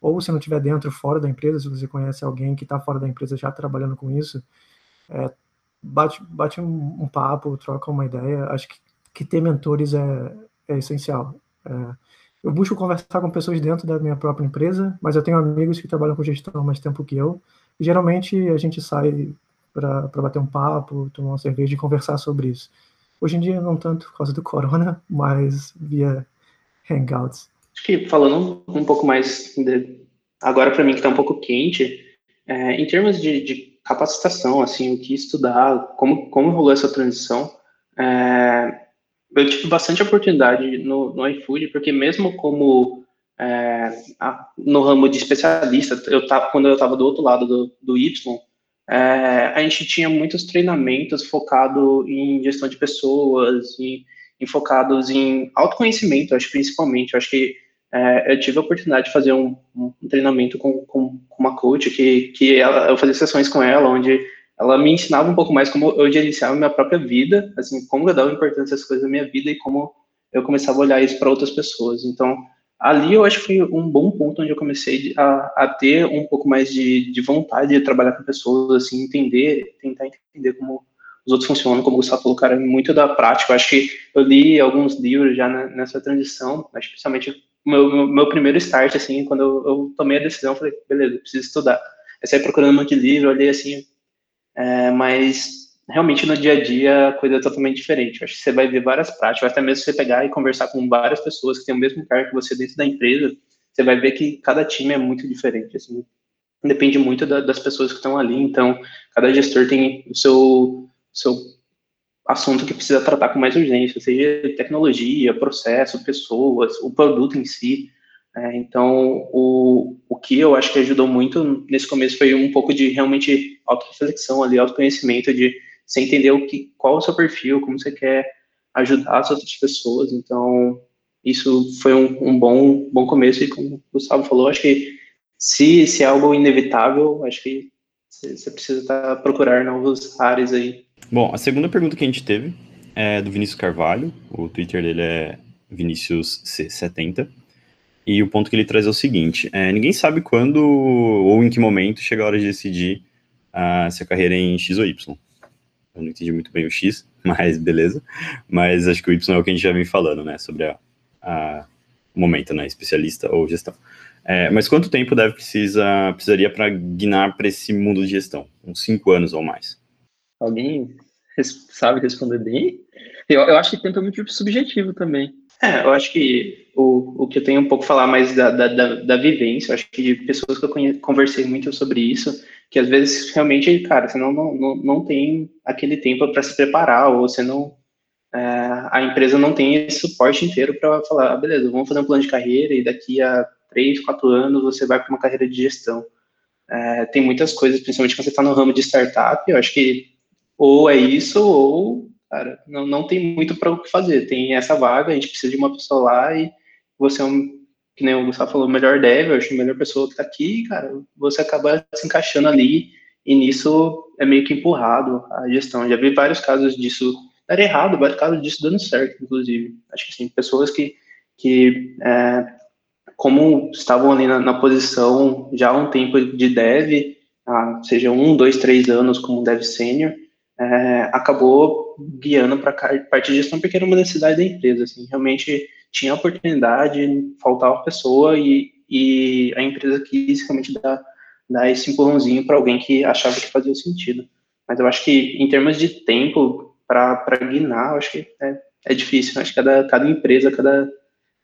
F: ou se não estiver dentro, fora da empresa, se você conhece alguém que está fora da empresa já trabalhando com isso, é, bate, bate um, um, papo, troca uma ideia. Acho que, que ter mentores é, é essencial. É, eu busco conversar com pessoas dentro da minha própria empresa, mas eu tenho amigos que trabalham com gestão mais tempo que eu, e geralmente a gente sai para bater um papo, tomar uma cerveja e conversar sobre isso. Hoje em dia não tanto por causa do corona, <laughs> mas via hangouts.
D: Acho que falando um pouco mais de, agora para mim que está um pouco quente, é, em termos de, de, capacitação, assim, o que estudar, como como rolou essa transição, é, eu tive bastante oportunidade no, no iFood, porque mesmo como é, no ramo de especialista, eu tava, quando eu estava do outro lado do, do Y, é, a gente tinha muitos treinamentos focados em gestão de pessoas, e, e focados em autoconhecimento, acho principalmente. Eu acho que é, eu tive a oportunidade de fazer um, um treinamento com, com, com, uma coach que, que ela, eu fazia sessões com ela, onde ela me ensinava um pouco mais como eu gerenciava minha própria vida, assim, como eu dava importância às coisas da minha vida e como eu começava a olhar isso para outras pessoas. Então, ali eu acho que foi um bom ponto onde eu comecei a, a ter um pouco mais de, de, vontade de trabalhar com pessoas, assim, entender, tentar entender como os outros funcionam, como o Gustavo falou, cara, muito da prática. Eu acho que eu li alguns livros já nessa transição, mas principalmente meu, meu, meu primeiro start, assim, quando eu, eu tomei a decisão, falei, beleza, preciso estudar. Eu saí procurando um monte de livro, olhei assim, é, mas realmente no dia a dia a coisa é totalmente diferente. Eu acho que você vai ver várias práticas, até mesmo você pegar e conversar com várias pessoas que têm o mesmo cargo que você dentro da empresa, você vai ver que cada time é muito diferente, assim, depende muito da, das pessoas que estão ali, então cada gestor tem o seu, seu assunto que precisa tratar com mais urgência, seja tecnologia, processo, pessoas, o produto em si, é, então, o, o que eu acho que ajudou muito nesse começo foi um pouco de realmente auto-reflexão ali, autoconhecimento, de você entender o que, qual o seu perfil, como você quer ajudar as outras pessoas. Então, isso foi um, um bom, bom começo. E como o Gustavo falou, acho que se, se é algo inevitável, acho que você precisa estar procurar novos áreas aí.
A: Bom, a segunda pergunta que a gente teve é do Vinícius Carvalho. O Twitter dele é Vinícius C70. E o ponto que ele traz é o seguinte: é, ninguém sabe quando ou em que momento chega a hora de decidir uh, se a carreira é em X ou Y. Eu não entendi muito bem o X, <laughs> mas beleza. Mas acho que o Y é o que a gente já vem falando, né? Sobre a, a o momento, né? Especialista ou gestão. É, mas quanto tempo deve precisa, precisaria para guinar para esse mundo de gestão? Uns cinco anos ou mais?
E: Alguém sabe responder bem? Eu, eu acho que tempo é muito subjetivo também.
D: É, eu acho que o, o que eu tenho um pouco a falar mais da, da, da, da vivência, eu acho que de pessoas que eu conhe, conversei muito sobre isso, que às vezes realmente, cara, você não, não, não tem aquele tempo para se preparar, ou você não. É, a empresa não tem esse suporte inteiro para falar, ah, beleza, vamos fazer um plano de carreira e daqui a três, quatro anos você vai para uma carreira de gestão. É, tem muitas coisas, principalmente quando você está no ramo de startup, eu acho que ou é isso, ou cara, não, não tem muito para o que fazer. Tem essa vaga, a gente precisa de uma pessoa lá e você é um, que nem o Gustavo falou, melhor dev, eu acho a melhor pessoa que está aqui, cara, você acaba se encaixando ali e nisso é meio que empurrado a gestão. Já vi vários casos disso dar errado, vários casos disso dando certo, inclusive. Acho que sim, pessoas que, que é, como estavam ali na, na, posição já há um tempo de dev, ah, seja um, dois, três anos como dev sênior, é, acabou guiando para a parte de gestão porque era uma necessidade da empresa, assim, realmente tinha oportunidade, faltava pessoa e, e a empresa quis realmente dar, dar esse empurrãozinho para alguém que achava que fazia sentido. Mas eu acho que em termos de tempo para guinar, eu acho que é, é difícil, né? acho que cada, cada empresa, cada,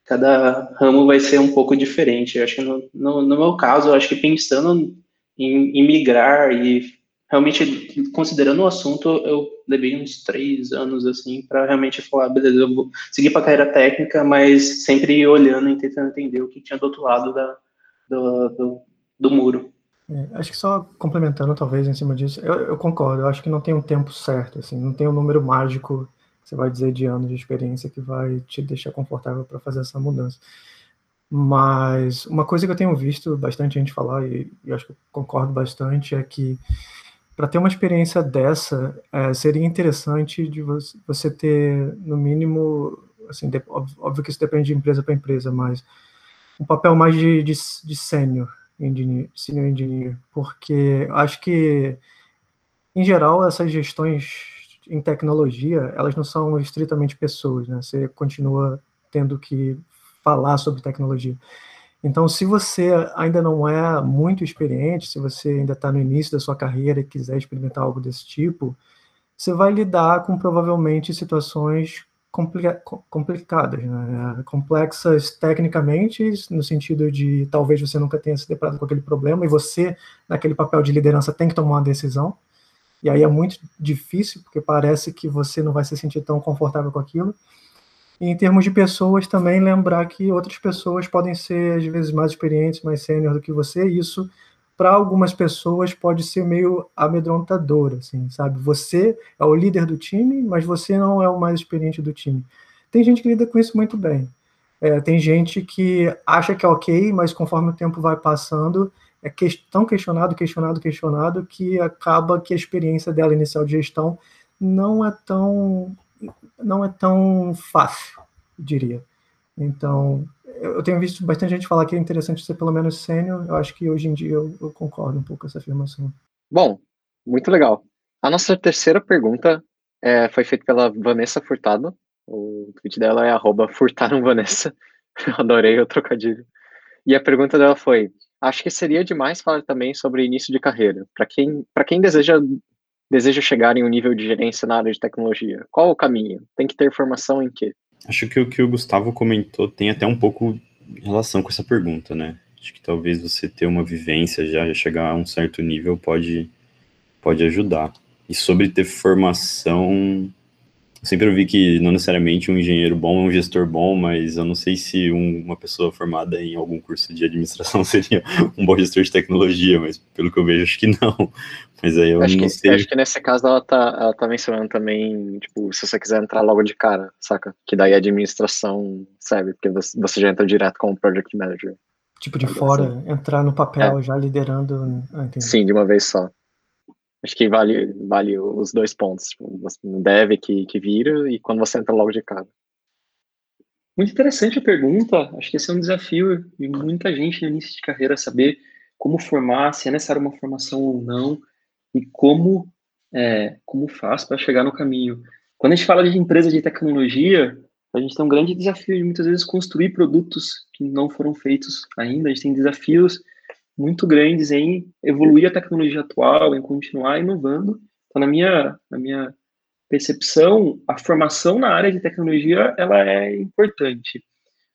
D: cada ramo vai ser um pouco diferente. Eu acho que no, no, no meu caso, eu acho que pensando em, em migrar e realmente, considerando o assunto, eu levei uns três anos, assim, para realmente falar, beleza, eu vou seguir para a carreira técnica, mas sempre olhando e tentando entender o que tinha do outro lado da, do, do, do muro.
F: É, acho que só complementando, talvez, em cima disso, eu, eu, concordo, eu acho que não tem um tempo certo, assim, não tem um número mágico, você vai dizer, de anos de experiência que vai te deixar confortável para fazer essa mudança. Mas uma coisa que eu tenho visto bastante gente falar, e, e acho que eu concordo bastante, é que para ter uma experiência dessa, é, seria interessante de você ter, no mínimo, assim, de, óbvio que isso depende de empresa para empresa, mas um papel mais de, de, de sênior engineer, senior engineer, porque acho que, em geral, essas gestões em tecnologia, elas não são estritamente pessoas, né? Você continua tendo que falar sobre tecnologia. Então, se você ainda não é muito experiente, se você ainda está no início da sua carreira e quiser experimentar algo desse tipo, você vai lidar com provavelmente situações complica complicadas, né? complexas tecnicamente, no sentido de talvez você nunca tenha se deparado com aquele problema e você, naquele papel de liderança, tem que tomar uma decisão. E aí é muito difícil, porque parece que você não vai se sentir tão confortável com aquilo. E em termos de pessoas, também lembrar que outras pessoas podem ser, às vezes, mais experientes, mais sênior do que você, e isso, para algumas pessoas, pode ser meio amedrontador, assim, sabe? Você é o líder do time, mas você não é o mais experiente do time. Tem gente que lida com isso muito bem. É, tem gente que acha que é ok, mas conforme o tempo vai passando, é que, tão questionado, questionado, questionado, que acaba que a experiência dela inicial de gestão não é tão não é tão fácil, diria. Então, eu tenho visto bastante gente falar que é interessante ser pelo menos sênior. Eu acho que hoje em dia eu, eu, concordo um pouco com essa afirmação.
B: Bom, muito legal. A nossa terceira pergunta é, foi feita pela Vanessa Furtado. O tweet dela é arroba furtaramvanessa. <laughs> Adorei o trocadilho. E a pergunta dela foi: Acho que seria demais falar também sobre início de carreira. Para quem, quem deseja deseja chegar em um nível de gerência na área de tecnologia? Qual o caminho? Tem que ter formação em quê?
A: Acho que o que o Gustavo comentou tem até um pouco relação com essa pergunta, né? Acho que talvez você ter uma vivência já, chegar a um certo nível pode, pode ajudar. E sobre ter formação, sempre ouvi que não necessariamente um engenheiro bom é um gestor bom, mas eu não sei se um, uma pessoa formada em algum curso de administração <laughs> seria um bom gestor de tecnologia, mas pelo que eu vejo, acho que não. Mas aí eu
B: acho
A: não
B: que,
A: sei.
B: Acho que nesse caso ela tá, ela tá mencionando também, tipo, se você quiser entrar logo de cara, saca? Que daí a administração serve, porque você, já entra direto como project manager.
F: Tipo, de fora, entrar no papel é. já liderando. Ah,
B: Sim, de uma vez só. Acho que vale, vale os dois pontos. Tipo, você deve que, que vira e quando você entra logo de cara.
E: Muito interessante a pergunta. Acho que esse é um desafio de muita gente no início de carreira saber como formar, se é necessário uma formação ou não e como é, como faz para chegar no caminho. Quando a gente fala de empresa de tecnologia, a gente tem um grande desafio de muitas vezes construir produtos que não foram feitos ainda. A gente tem desafios muito grandes em evoluir a tecnologia atual, em continuar inovando. Então, na minha, na minha percepção, a formação na área de tecnologia ela é importante.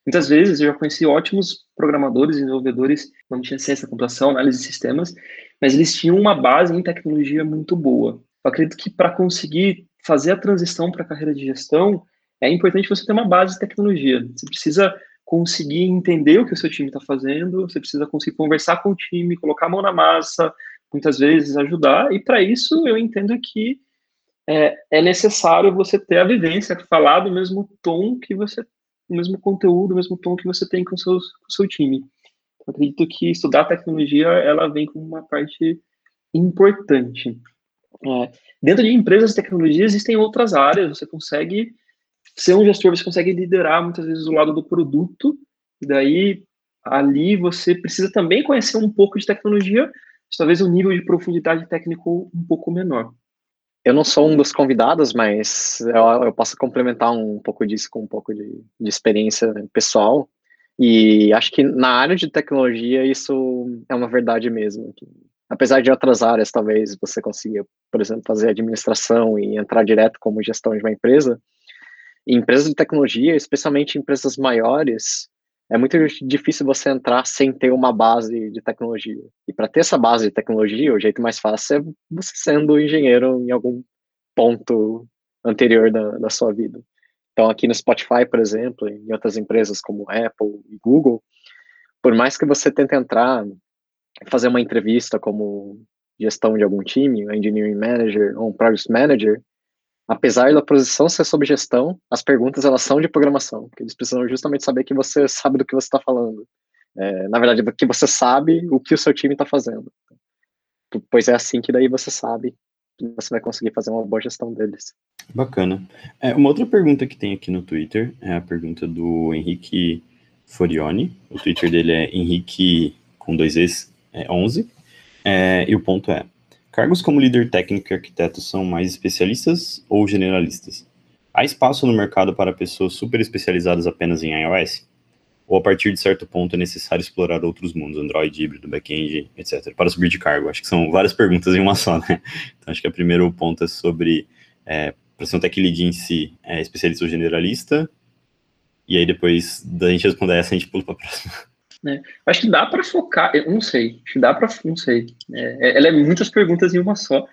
E: Muitas vezes eu já conheci ótimos programadores, desenvolvedores, não tinha ciência da computação, análise de sistemas, mas eles tinham uma base em tecnologia muito boa. Eu acredito que para conseguir fazer a transição para a carreira de gestão, é importante você ter uma base de tecnologia. Você precisa conseguir entender o que o seu time está fazendo, você precisa conseguir conversar com o time, colocar a mão na massa, muitas vezes ajudar, e para isso eu entendo que é, é, necessário você ter a vivência, falar do mesmo tom que você, o mesmo conteúdo, o mesmo tom que você tem com, seus, com o seu time. Eu acredito que estudar tecnologia, ela vem como uma parte importante. É, dentro de empresas de tecnologia existem outras áreas, você consegue ser um gestor, você consegue liderar muitas vezes o lado do produto, e daí ali você precisa também conhecer um pouco de tecnologia, talvez um nível de profundidade técnico um pouco menor.
B: Eu não sou um dos convidados, mas eu, eu posso complementar um pouco disso com um pouco de, de experiência pessoal. E acho que na área de tecnologia isso é uma verdade mesmo. apesar de outras áreas, talvez você consiga, por exemplo, fazer administração e entrar direto como gestão de uma empresa, em empresas de tecnologia, especialmente empresas maiores, é muito difícil você entrar sem ter uma base de tecnologia. E para ter essa base de tecnologia, o jeito mais fácil é você sendo engenheiro em algum ponto anterior da, da sua vida. Então, aqui no Spotify, por exemplo, em outras empresas como Apple e Google, por mais que você tente entrar, fazer uma entrevista como gestão de algum time, engineering manager ou um project manager, apesar da posição ser sob gestão, as perguntas elas são de programação, porque eles precisam justamente saber que você sabe do que você está falando. É, na verdade, que você sabe o que o seu time está fazendo. Pois é assim que daí você sabe que você vai conseguir fazer uma boa gestão deles.
A: Bacana. É, uma outra pergunta que tem aqui no Twitter é a pergunta do Henrique Forioni. O Twitter dele é Henrique com dois Es, é 11. É, e o ponto é: Cargos como líder técnico e arquiteto são mais especialistas ou generalistas? Há espaço no mercado para pessoas super especializadas apenas em iOS? Ou a partir de certo ponto é necessário explorar outros mundos, Android, híbrido, back-end, etc., para subir de cargo? Acho que são várias <laughs> perguntas em uma só, né? Então acho que o primeiro ponto é sobre, é, para ser um tech lead em si, é especialista ou generalista, e aí depois da gente responder essa, a gente pula para a próxima.
E: Né? Acho que dá para focar, eu não sei, acho que dá para, não sei. É, é, ela é muitas perguntas em uma só,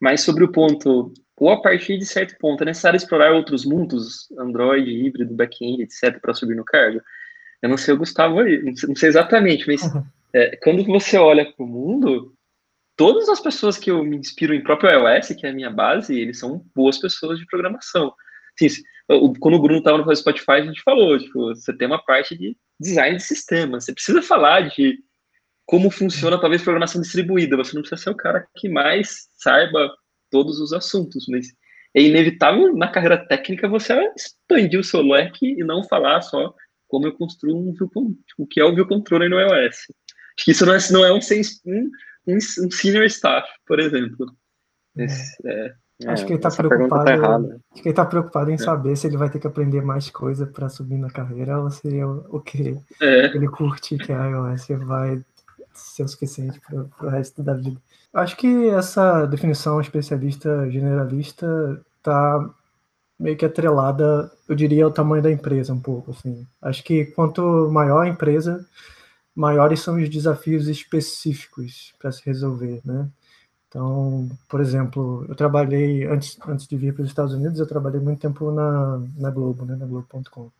E: mas sobre o ponto, ou a partir de certo ponto, é necessário explorar outros mundos, Android, híbrido, back-end, etc., para subir no cargo? Eu não sei o Gustavo aí, não sei exatamente, mas uhum. é, quando você olha para o mundo, todas as pessoas que eu me inspiro em próprio iOS, que é a minha base, eles são boas pessoas de programação. Assim, quando o Bruno estava no Spotify, a gente falou, tipo, você tem uma parte de design de sistema, você precisa falar de como funciona talvez programação distribuída, você não precisa ser o cara que mais saiba todos os assuntos, mas é inevitável na carreira técnica você expandir o seu leque e não falar só como eu construo um view, o que é o view controller no iOS. Acho que isso não é, não é um, um, um, senior staff, por exemplo.
F: Esse, é, Acho é, que ele está tá preocupado. Tá acho que ele tá preocupado em é. saber se ele vai ter que aprender mais coisa para subir na carreira ou se é o, que é. ele curte que a iOS vai ser o suficiente para o resto da vida. Acho que essa definição especialista generalista está meio que atrelada, eu diria, ao tamanho da empresa um pouco. Assim. Acho que quanto maior a empresa, maiores são os desafios específicos para se resolver, né? Então, por exemplo, eu trabalhei, antes, antes de vir para os Estados Unidos, eu trabalhei muito tempo na, na Globo, né, na Globo.com.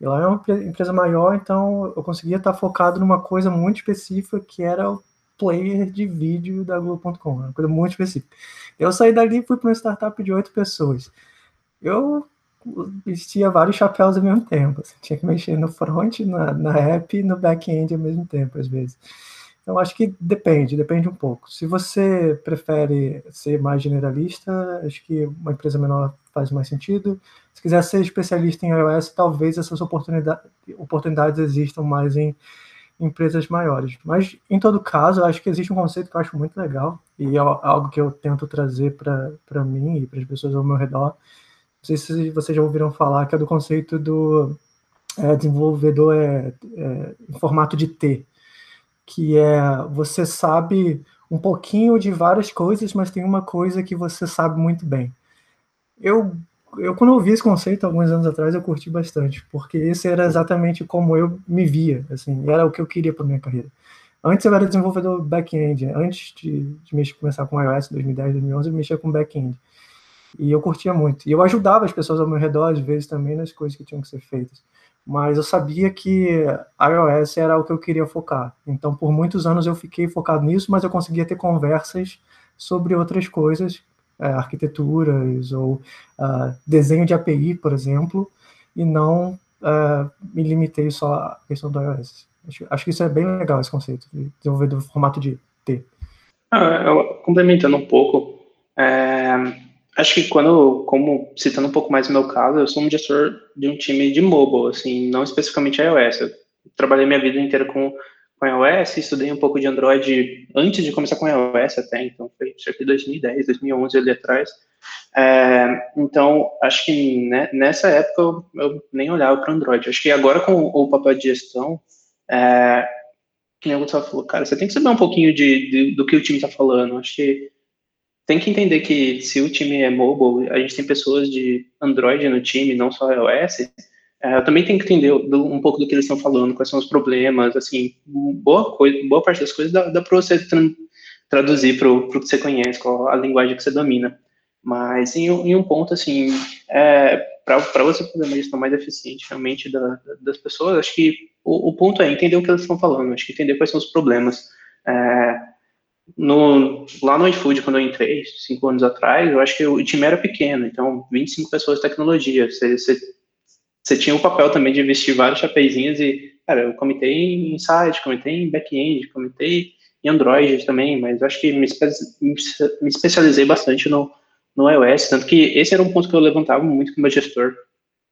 F: E lá é uma empresa maior, então eu conseguia estar focado numa coisa muito específica, que era o player de vídeo da Globo.com, uma coisa muito específica. Eu saí dali e fui para uma startup de oito pessoas. Eu vestia vários chapéus ao mesmo tempo. Assim, tinha que mexer no front, na, na app e no back-end ao mesmo tempo, às vezes. Então, acho que depende, depende um pouco. Se você prefere ser mais generalista, acho que uma empresa menor faz mais sentido. Se quiser ser especialista em iOS, talvez essas oportunidades, oportunidades existam mais em empresas maiores. Mas, em todo caso, acho que existe um conceito que eu acho muito legal e é algo que eu tento trazer para mim e para as pessoas ao meu redor. Não sei se vocês já ouviram falar, que é do conceito do é, desenvolvedor é, é, em formato de T que é você sabe um pouquinho de várias coisas, mas tem uma coisa que você sabe muito bem. Eu, eu quando eu vi esse conceito alguns anos atrás, eu curti bastante, porque esse era exatamente como eu me via, assim, era o que eu queria para minha carreira. Antes eu era desenvolvedor back-end, antes de, de mexer, começar com iOS 2010, 2011, eu mexia com back-end. E eu curtia muito. E eu ajudava as pessoas ao meu redor, às vezes, também nas coisas que tinham que ser feitas mas eu sabia que iOS era o que eu queria focar. Então, por muitos anos eu fiquei focado nisso, mas eu conseguia ter conversas sobre outras coisas, é, arquiteturas ou uh, desenho de API, por exemplo, e não uh, me limitei só à questão do iOS. Acho, acho, que isso é bem legal, esse conceito de desenvolver do formato de T.
D: Ah, eu, complementando um pouco, é, acho que quando, como citando um pouco mais o meu caso, eu sou um gestor de um time de mobile, assim, não especificamente iOS. Eu trabalhei minha vida inteira com, com iOS, estudei um pouco de Android antes de começar com iOS até, então foi cerca de 2010, 2011 ali atrás. É, então, acho que né, nessa época eu, eu nem olhava para Android. Acho que agora com o papel de gestão, é, que nem o Gustavo falou, cara, você tem que saber um pouquinho de, de do que o time está falando. Acho que tem que entender que se o time é mobile, a gente tem pessoas de Android no time, não só iOS, é, eu também tenho que entender um pouco do que eles estão falando, quais são os problemas, assim, boa, coisa, boa parte das coisas dá, dá para você tra traduzir para o que você conhece, qual a linguagem que você domina. Mas em, em um ponto, assim, é, para você fazer uma gestão mais eficiente realmente da, das pessoas, acho que o, o, ponto é entender o que eles estão falando, acho que entender quais são os problemas. É, no, lá no iFood, quando eu entrei, cinco anos atrás, eu acho que o time era pequeno, então 25 pessoas de tecnologia. Você, você, você tinha o papel também de investir vários chapeizinhos e, cara, eu comentei em site, comentei em back-end, comentei em Android também, mas acho que me, espe me especializei bastante no, no iOS, tanto que esse era um ponto que eu levantava muito como gestor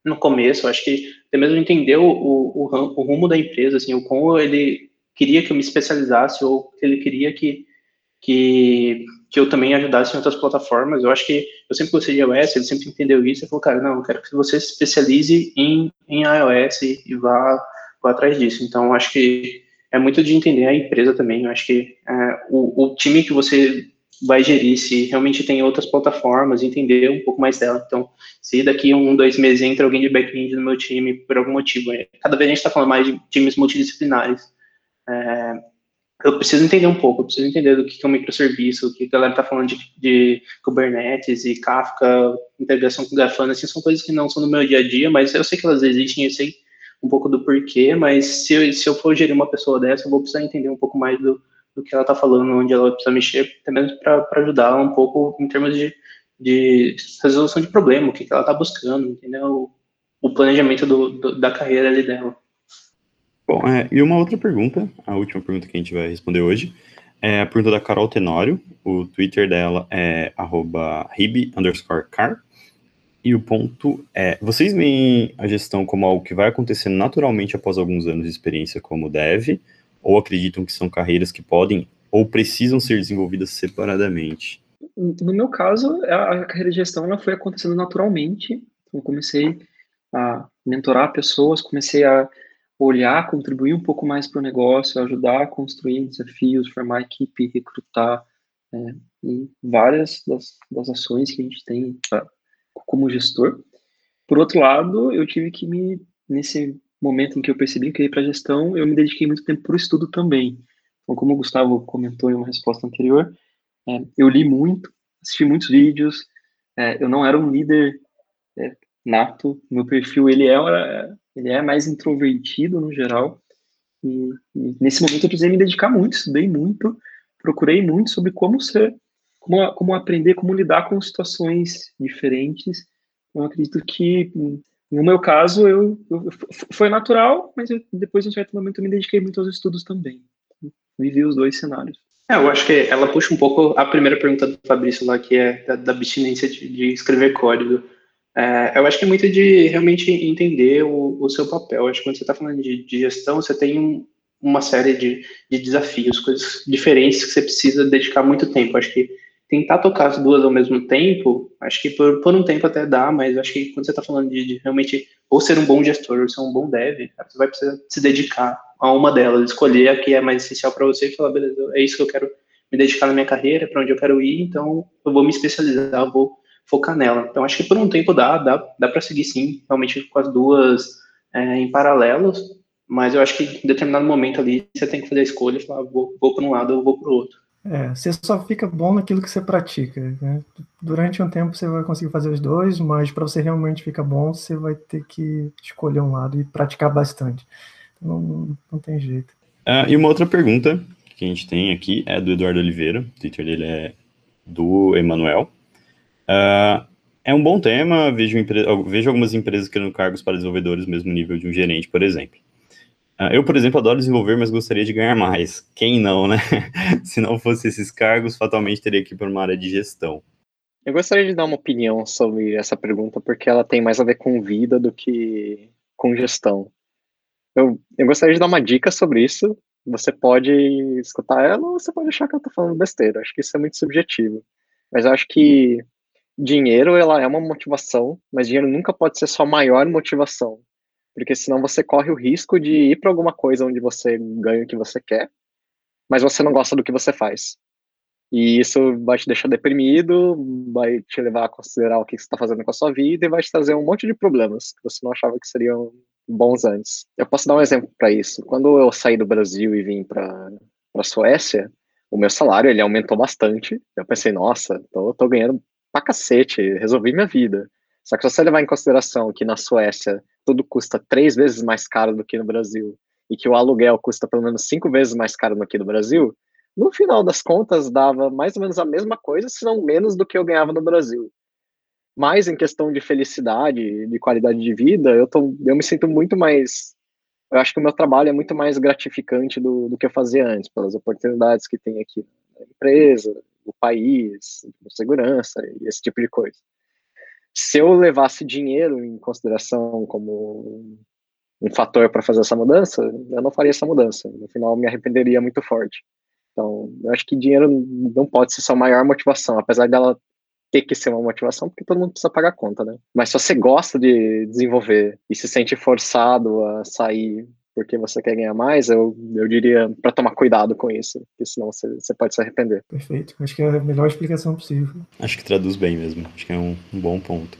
D: no começo, acho que até mesmo entender o, o, o, rumo da empresa, assim, o como ele queria que eu me especializasse ou ele queria que que, que eu também ajudasse em outras plataformas. Eu acho que eu sempre gostei de iOS, ele sempre entendeu isso e falou, cara, não, eu quero que você se especialize em, em iOS e, vá, vá atrás disso. Então, acho que é muito de entender a empresa também. Eu acho que é, o, o time que você vai gerir, se realmente tem outras plataformas, entender um pouco mais dela. Então, se daqui um, dois meses entra alguém de back-end no meu time por algum motivo, é, cada vez a gente está falando mais de times multidisciplinares. É, eu preciso entender um pouco, eu preciso entender do que é um microserviço, o que a galera está falando de, de, Kubernetes e Kafka, integração com Grafana, assim, são coisas que não são no meu dia a dia, mas eu sei que elas existem, eu sei um pouco do porquê, mas se eu, se eu for gerir uma pessoa dessa, eu vou precisar entender um pouco mais do, do que ela está falando, onde ela precisa mexer, até mesmo para ajudar um pouco em termos de, de resolução de problema, o que, que ela está buscando, entendeu? O, o planejamento do, do, da carreira ali dela.
A: Bom, é, e uma outra pergunta, a última pergunta que a gente vai responder hoje, é a pergunta da Carol Tenório, o Twitter dela é arroba underscore car, e o ponto é, vocês veem a gestão como algo que vai acontecer naturalmente após alguns anos de experiência como dev, ou acreditam que são carreiras que podem ou precisam ser desenvolvidas separadamente?
E: No meu caso, a carreira de gestão ela foi acontecendo naturalmente. Eu comecei a mentorar pessoas, comecei a olhar, contribuir um pouco mais para o negócio, ajudar a construir desafios, formar equipe, recrutar, é, e várias das, das ações que a gente tem pra, como gestor. Por outro lado, eu tive que me, nesse momento em que eu percebi que eu ia para gestão, eu me dediquei muito tempo para o estudo também. Então, como o Gustavo comentou em uma resposta anterior, é, eu li muito, assisti muitos vídeos, é, eu não era um líder é, nato, meu perfil ele é, ele é mais introvertido no geral, e, e, nesse momento eu precisei me dedicar muito, estudei muito, procurei muito sobre como ser, como, como aprender, como lidar com situações diferentes. Eu acredito que no meu caso, eu, eu foi natural, mas eu, depois, em certo momento, eu me dediquei muito aos estudos também. Vivi os dois cenários.
D: É, eu acho que ela puxa um pouco a primeira pergunta do Fabrício lá, que é da, da abstinência de, de, escrever código. É, eu acho que é muito de realmente entender o, o seu papel. Eu acho que quando você está falando de, de, gestão, você tem um, uma série de, de desafios, coisas diferentes que você precisa dedicar muito tempo. Eu acho que tentar tocar as duas ao mesmo tempo, acho que por, por um tempo até dá, mas acho que quando você está falando de, de, realmente ou ser um bom gestor ou ser um bom dev, você vai precisar se dedicar a uma delas, escolher a que é mais essencial para você e falar, beleza, é isso que eu quero me dedicar na minha carreira, para onde eu quero ir, então eu vou me especializar, vou focar nela. Então acho que por um tempo dá, dá, dá para seguir sim, realmente com as duas é, em paralelos, mas eu acho que em determinado momento ali você tem que fazer a escolha e falar, vou, vou para um lado ou vou para o outro.
F: É, você só fica bom naquilo que você pratica. Né? Durante um tempo você vai conseguir fazer os dois, mas para você realmente ficar bom, você vai ter que escolher um lado e praticar bastante. Não, não, tem jeito.
A: Uh, e uma outra pergunta que a gente tem aqui é do Eduardo Oliveira. O Twitter dele é do Emanuel. Uh, é um bom tema. Vejo, vejo algumas empresas criando cargos para desenvolvedores, mesmo nível de um gerente, por exemplo. Ah, eu, por exemplo, adoro desenvolver, mas gostaria de ganhar mais. Quem não, né? <laughs> Se não fosse esses cargos, fatalmente teria que ir para uma área de gestão.
B: Eu gostaria de dar uma opinião sobre essa pergunta, porque ela tem mais a ver com vida do que com gestão. Eu, eu gostaria de dar uma dica sobre isso. Você pode escutar ela ou você pode achar que eu estou falando besteira. Acho que isso é muito subjetivo. Mas eu acho que dinheiro ela é uma motivação, mas dinheiro nunca pode ser sua maior motivação porque senão você corre o risco de ir para alguma coisa onde você ganha o que você quer, mas você não gosta do que você faz. E isso vai te deixar deprimido, vai te levar a considerar o que você está fazendo com a sua vida e vai te trazer um monte de problemas que você não achava que seriam bons antes. Eu posso dar um exemplo para isso. Quando eu saí do Brasil e vim para a Suécia, o meu salário ele aumentou bastante. Eu pensei, nossa, tô, tô ganhando pra cacete, resolvi minha vida. Só que se você levar em consideração que na Suécia tudo custa três vezes mais caro do que no Brasil e que o aluguel custa pelo menos cinco vezes mais caro do que no Brasil, no final das contas dava mais ou menos a mesma coisa, se não menos do que eu ganhava no Brasil. Mas em questão de felicidade, de qualidade de vida, eu, tô, eu me sinto muito mais. Eu acho que o meu trabalho é muito mais gratificante do, do que eu fazia antes, pelas oportunidades que tem aqui na empresa, no país, segurança e esse tipo de coisa se eu levasse dinheiro em consideração como um fator para fazer essa mudança, eu não faria essa mudança. No final, eu me arrependeria muito forte. Então, eu acho que dinheiro não pode ser sua maior motivação, apesar dela ter que ser uma motivação, porque todo mundo precisa pagar conta, né? Mas se você gosta de desenvolver e se sente forçado a sair porque você quer ganhar mais, eu, eu diria para tomar cuidado com isso, porque senão você, você pode se arrepender.
F: Perfeito, acho que é a melhor explicação possível.
A: Acho que traduz bem mesmo, acho que é um, um bom ponto.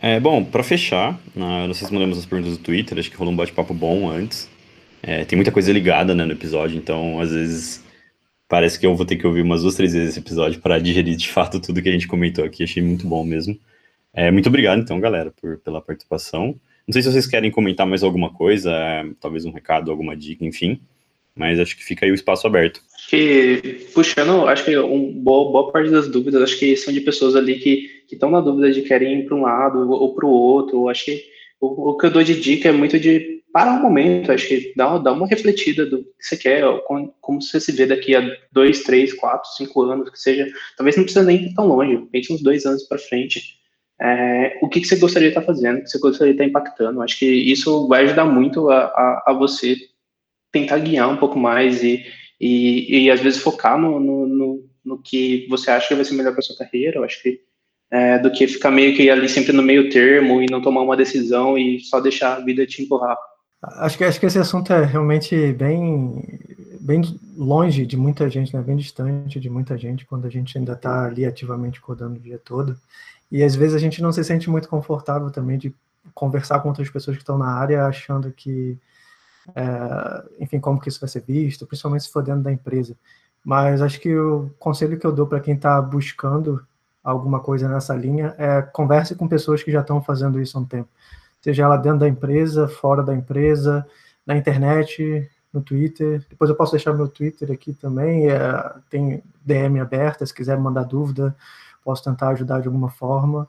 A: É, bom, para fechar, nós respondemos as perguntas do Twitter, acho que rolou um bate-papo bom antes. É, tem muita coisa ligada né, no episódio, então às vezes parece que eu vou ter que ouvir umas duas, três vezes esse episódio para digerir de fato tudo que a gente comentou aqui, achei muito bom mesmo. É, muito obrigado então, galera, por, pela participação. Não sei se vocês querem comentar mais alguma coisa, talvez um recado, alguma dica, enfim. Mas acho que fica aí o espaço aberto.
D: Acho que, puxando, acho que um, boa, boa parte das dúvidas, acho que são de pessoas ali que estão na dúvida de querem ir para um lado ou para o outro. Acho que o, o, que eu dou de dica é muito de parar um momento, acho que dá, dá uma refletida do que você quer, como, como você se vê daqui a dois, três, quatro, cinco anos, que seja. Talvez não precisa nem ir tão longe, pense uns dois anos para frente é, o que, que, você gostaria de estar fazendo, o que você gostaria de estar impactando. Acho que isso vai ajudar muito a, a, a você tentar guiar um pouco mais e, e, e às vezes focar no, no, no, no, que você acha que vai ser melhor para sua carreira. Eu acho que é, do que ficar meio que ali sempre no meio termo e não tomar uma decisão e só deixar a vida te empurrar.
F: Acho que, acho que esse assunto é realmente bem, bem longe de muita gente, né? bem distante de muita gente, quando a gente ainda está ali ativamente codando o dia todo. E às vezes a gente não se sente muito confortável também de conversar com outras pessoas que estão na área, achando que, é, enfim, como que isso vai ser visto, principalmente se for dentro da empresa. Mas acho que o conselho que eu dou para quem está buscando alguma coisa nessa linha é converse com pessoas que já estão fazendo isso há um tempo seja ela dentro da empresa, fora da empresa, na internet, no Twitter. Depois eu posso deixar meu Twitter aqui também. É, tem DM aberta, se quiser mandar dúvida, posso tentar ajudar de alguma forma.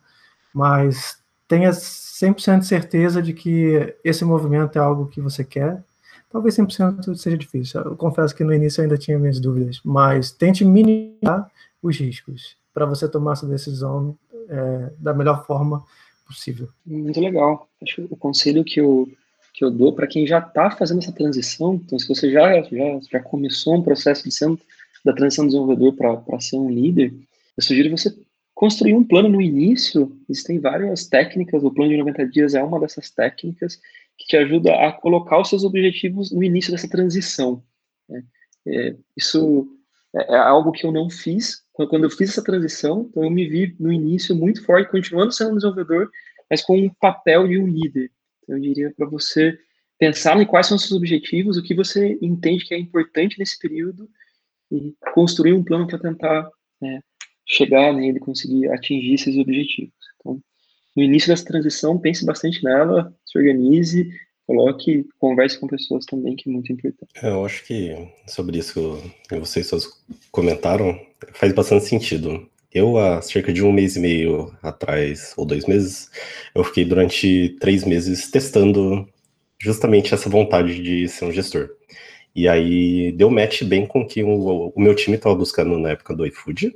F: Mas tenha 100% de certeza de que esse movimento é algo que você quer. Talvez 100% seja difícil. Eu confesso que no início eu ainda tinha minhas dúvidas, mas tente minimizar os riscos para você tomar essa decisão é, da melhor forma possível.
E: Muito legal. Acho que o conselho que eu, que eu dou para quem já está fazendo essa transição, então se você já, já, já começou um processo de sendo, da transição do desenvolvedor para ser um líder, eu sugiro você construir um plano no início. Existem várias técnicas, o plano de 90 dias é uma dessas técnicas que te ajuda a colocar os seus objetivos no início dessa transição. Né? É, isso é, é algo que eu não fiz quando eu fiz essa transição, então eu me vi no início muito forte, continuando sendo um desenvolvedor, mas com um papel de um líder. Então, eu diria para você pensar em quais são os seus objetivos, o que você entende que é importante nesse período e construir um plano para tentar né, chegar nele, conseguir atingir esses objetivos. Então, no início dessa transição, pense bastante nela, se organize, coloque, converse com pessoas também, que é muito importante.
C: É, eu acho que sobre isso que vocês comentaram, faz bastante sentido. Eu, há cerca de um mês e meio atrás, ou dois meses, eu fiquei durante três meses testando justamente essa vontade de ser um gestor. E aí deu match bem com o que o, o meu time estava buscando na época do iFood,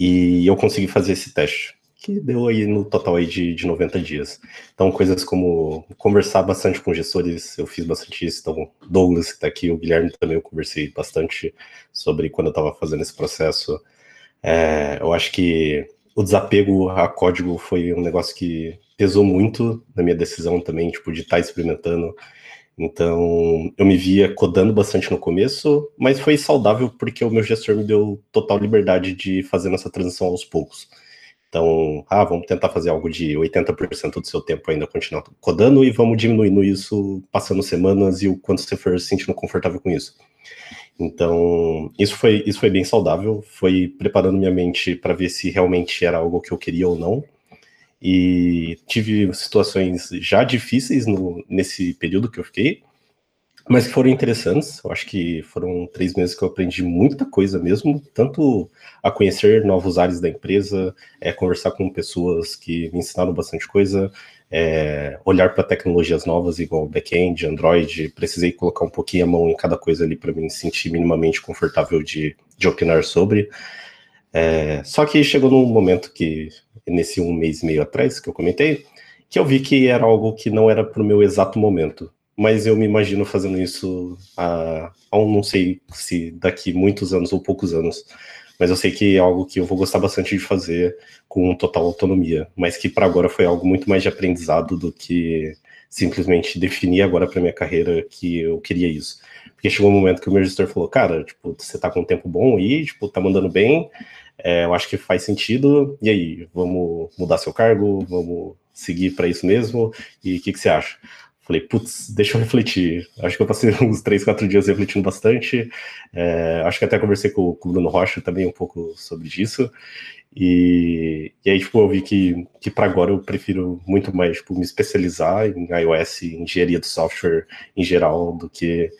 C: e eu consegui fazer esse teste que deu aí no total aí de, de 90 dias. Então, coisas como conversar bastante com gestores, eu fiz bastante isso. Então, Douglas, que está aqui, o Guilherme também, eu conversei bastante sobre quando eu estava fazendo esse processo. É, eu acho que o desapego a código foi um negócio que pesou muito na minha decisão também, tipo, de estar tá experimentando. Então, eu me via codando bastante no começo, mas foi saudável porque o meu gestor me deu total liberdade de fazer essa transição aos poucos. Então, ah, vamos tentar fazer algo de 80% do seu tempo ainda continuar codando e vamos diminuindo isso passando semanas e o quanto você for se sentindo confortável com isso. Então, isso foi, isso foi bem saudável, foi preparando minha mente para ver se realmente era algo que eu queria ou não. E tive situações já difíceis no, nesse período que eu fiquei, mas que foram interessantes. Eu acho que foram três meses que eu aprendi muita coisa mesmo, tanto a conhecer novos áreas da empresa, é, conversar com pessoas que me ensinaram bastante coisa, é, olhar para tecnologias novas, igual back-end, Android. Precisei colocar um pouquinho a mão em cada coisa ali para me sentir minimamente confortável de, de opinar sobre. É, só que chegou num momento que, nesse um mês e meio atrás que eu comentei, que eu vi que era algo que não era para o meu exato momento. Mas eu me imagino fazendo isso há, um, não sei se daqui muitos anos ou poucos anos, mas eu sei que é algo que eu vou gostar bastante de fazer com total autonomia, mas que para agora foi algo muito mais de aprendizado do que simplesmente definir agora para minha carreira que eu queria isso. Porque chegou um momento que o meu gestor falou, cara, tipo, você tá com um tempo bom aí, tipo, tá mandando bem, é, eu acho que faz sentido, e aí, vamos mudar seu cargo, vamos seguir para isso mesmo, e o que, que você acha? Falei, putz, deixa eu refletir. Acho que eu passei <laughs> uns três, quatro dias refletindo bastante. É, acho que até conversei com, com, o Bruno Rocha também um pouco sobre isso. E, e aí, tipo, eu vi que, que para agora eu prefiro muito mais tipo, me especializar em iOS, engenharia do software em geral, do que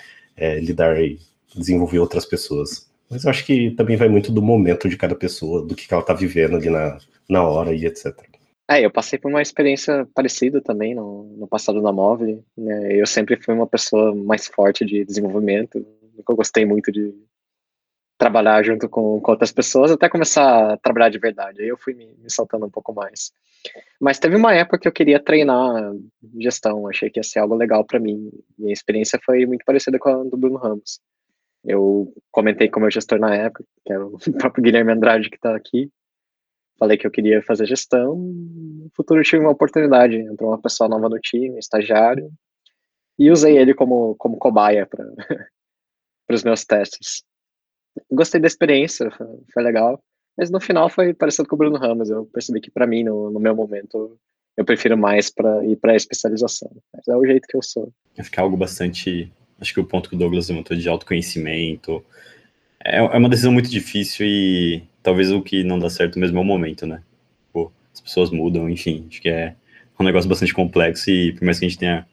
C: é, lidar e desenvolver outras pessoas. Mas eu acho que também vai muito do momento de cada pessoa, do que, que ela está vivendo ali na, na hora e etc.
B: É, eu passei por uma experiência parecida também no, no passado na Móvel. Né? Eu sempre fui uma pessoa mais forte de desenvolvimento. Nunca gostei muito de trabalhar junto com, com outras pessoas, até começar a trabalhar de verdade. Aí eu fui me, me saltando um pouco mais. Mas teve uma época que eu queria treinar gestão. Achei que ia ser algo legal para mim. Minha experiência foi muito parecida com a do Bruno Ramos. Eu comentei com o meu gestor na época, que é o <laughs> próprio Guilherme Andrade que está aqui falei que eu queria fazer gestão. No futuro tive uma oportunidade, entrou uma pessoa nova no time, estagiário, e usei ele como, como cobaia para <laughs> os meus testes. Gostei da experiência, foi, legal, mas no final foi parecido com o Bruno Ramos. Eu percebi que para mim, no, no meu momento, eu prefiro mais para ir para a especialização. Mas é o jeito que eu sou.
A: Acho que é algo bastante. Acho que o ponto que o Douglas levantou de autoconhecimento é, é uma decisão muito difícil e talvez o que não dá certo mesmo é o momento, né? Pô, as pessoas mudam, enfim. Acho que é um negócio bastante complexo e por mais que a gente tenha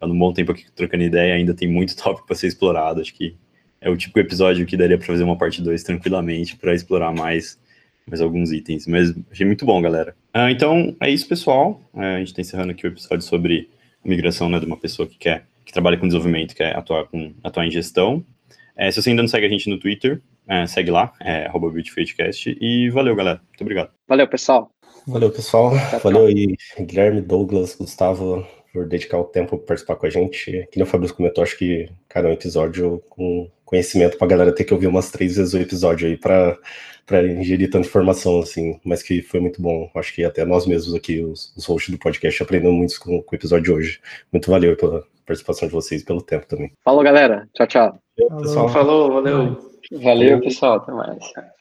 A: há um bom tempo aqui trocando ideia, ainda tem muito <laughs> tópico para ser explorado. Acho que é o tipo de episódio que daria para fazer uma parte 2 tranquilamente para explorar mais, mais alguns itens. Mas achei muito bom, galera. Ah, então é isso, pessoal. É, a gente está encerrando aqui o episódio sobre a migração né, de uma pessoa que quer que trabalha com desenvolvimento, quer atuar, com, atuar em gestão. É, se você ainda não segue a gente no Twitter, é, segue lá, é arroba E valeu, galera. Muito obrigado.
B: Valeu, pessoal.
C: Valeu, pessoal. Valeu aí, Guilherme, Douglas, Gustavo, por dedicar o tempo para participar com a gente. Que nem o Fabrício comentou, acho que, cara, é um episódio com conhecimento pra galera ter que ouvir umas três vezes o episódio aí para para ingerir tanta informação, assim, mas que foi muito bom. Acho que até nós mesmos aqui, os, os hosts do podcast, aprendemos muito com, com o episódio de hoje. Muito valeu pela participação de vocês pelo tempo também.
B: Falou, galera. Tchau, tchau.
D: Falou, Falou valeu.
E: Valeu, pessoal. Até mais.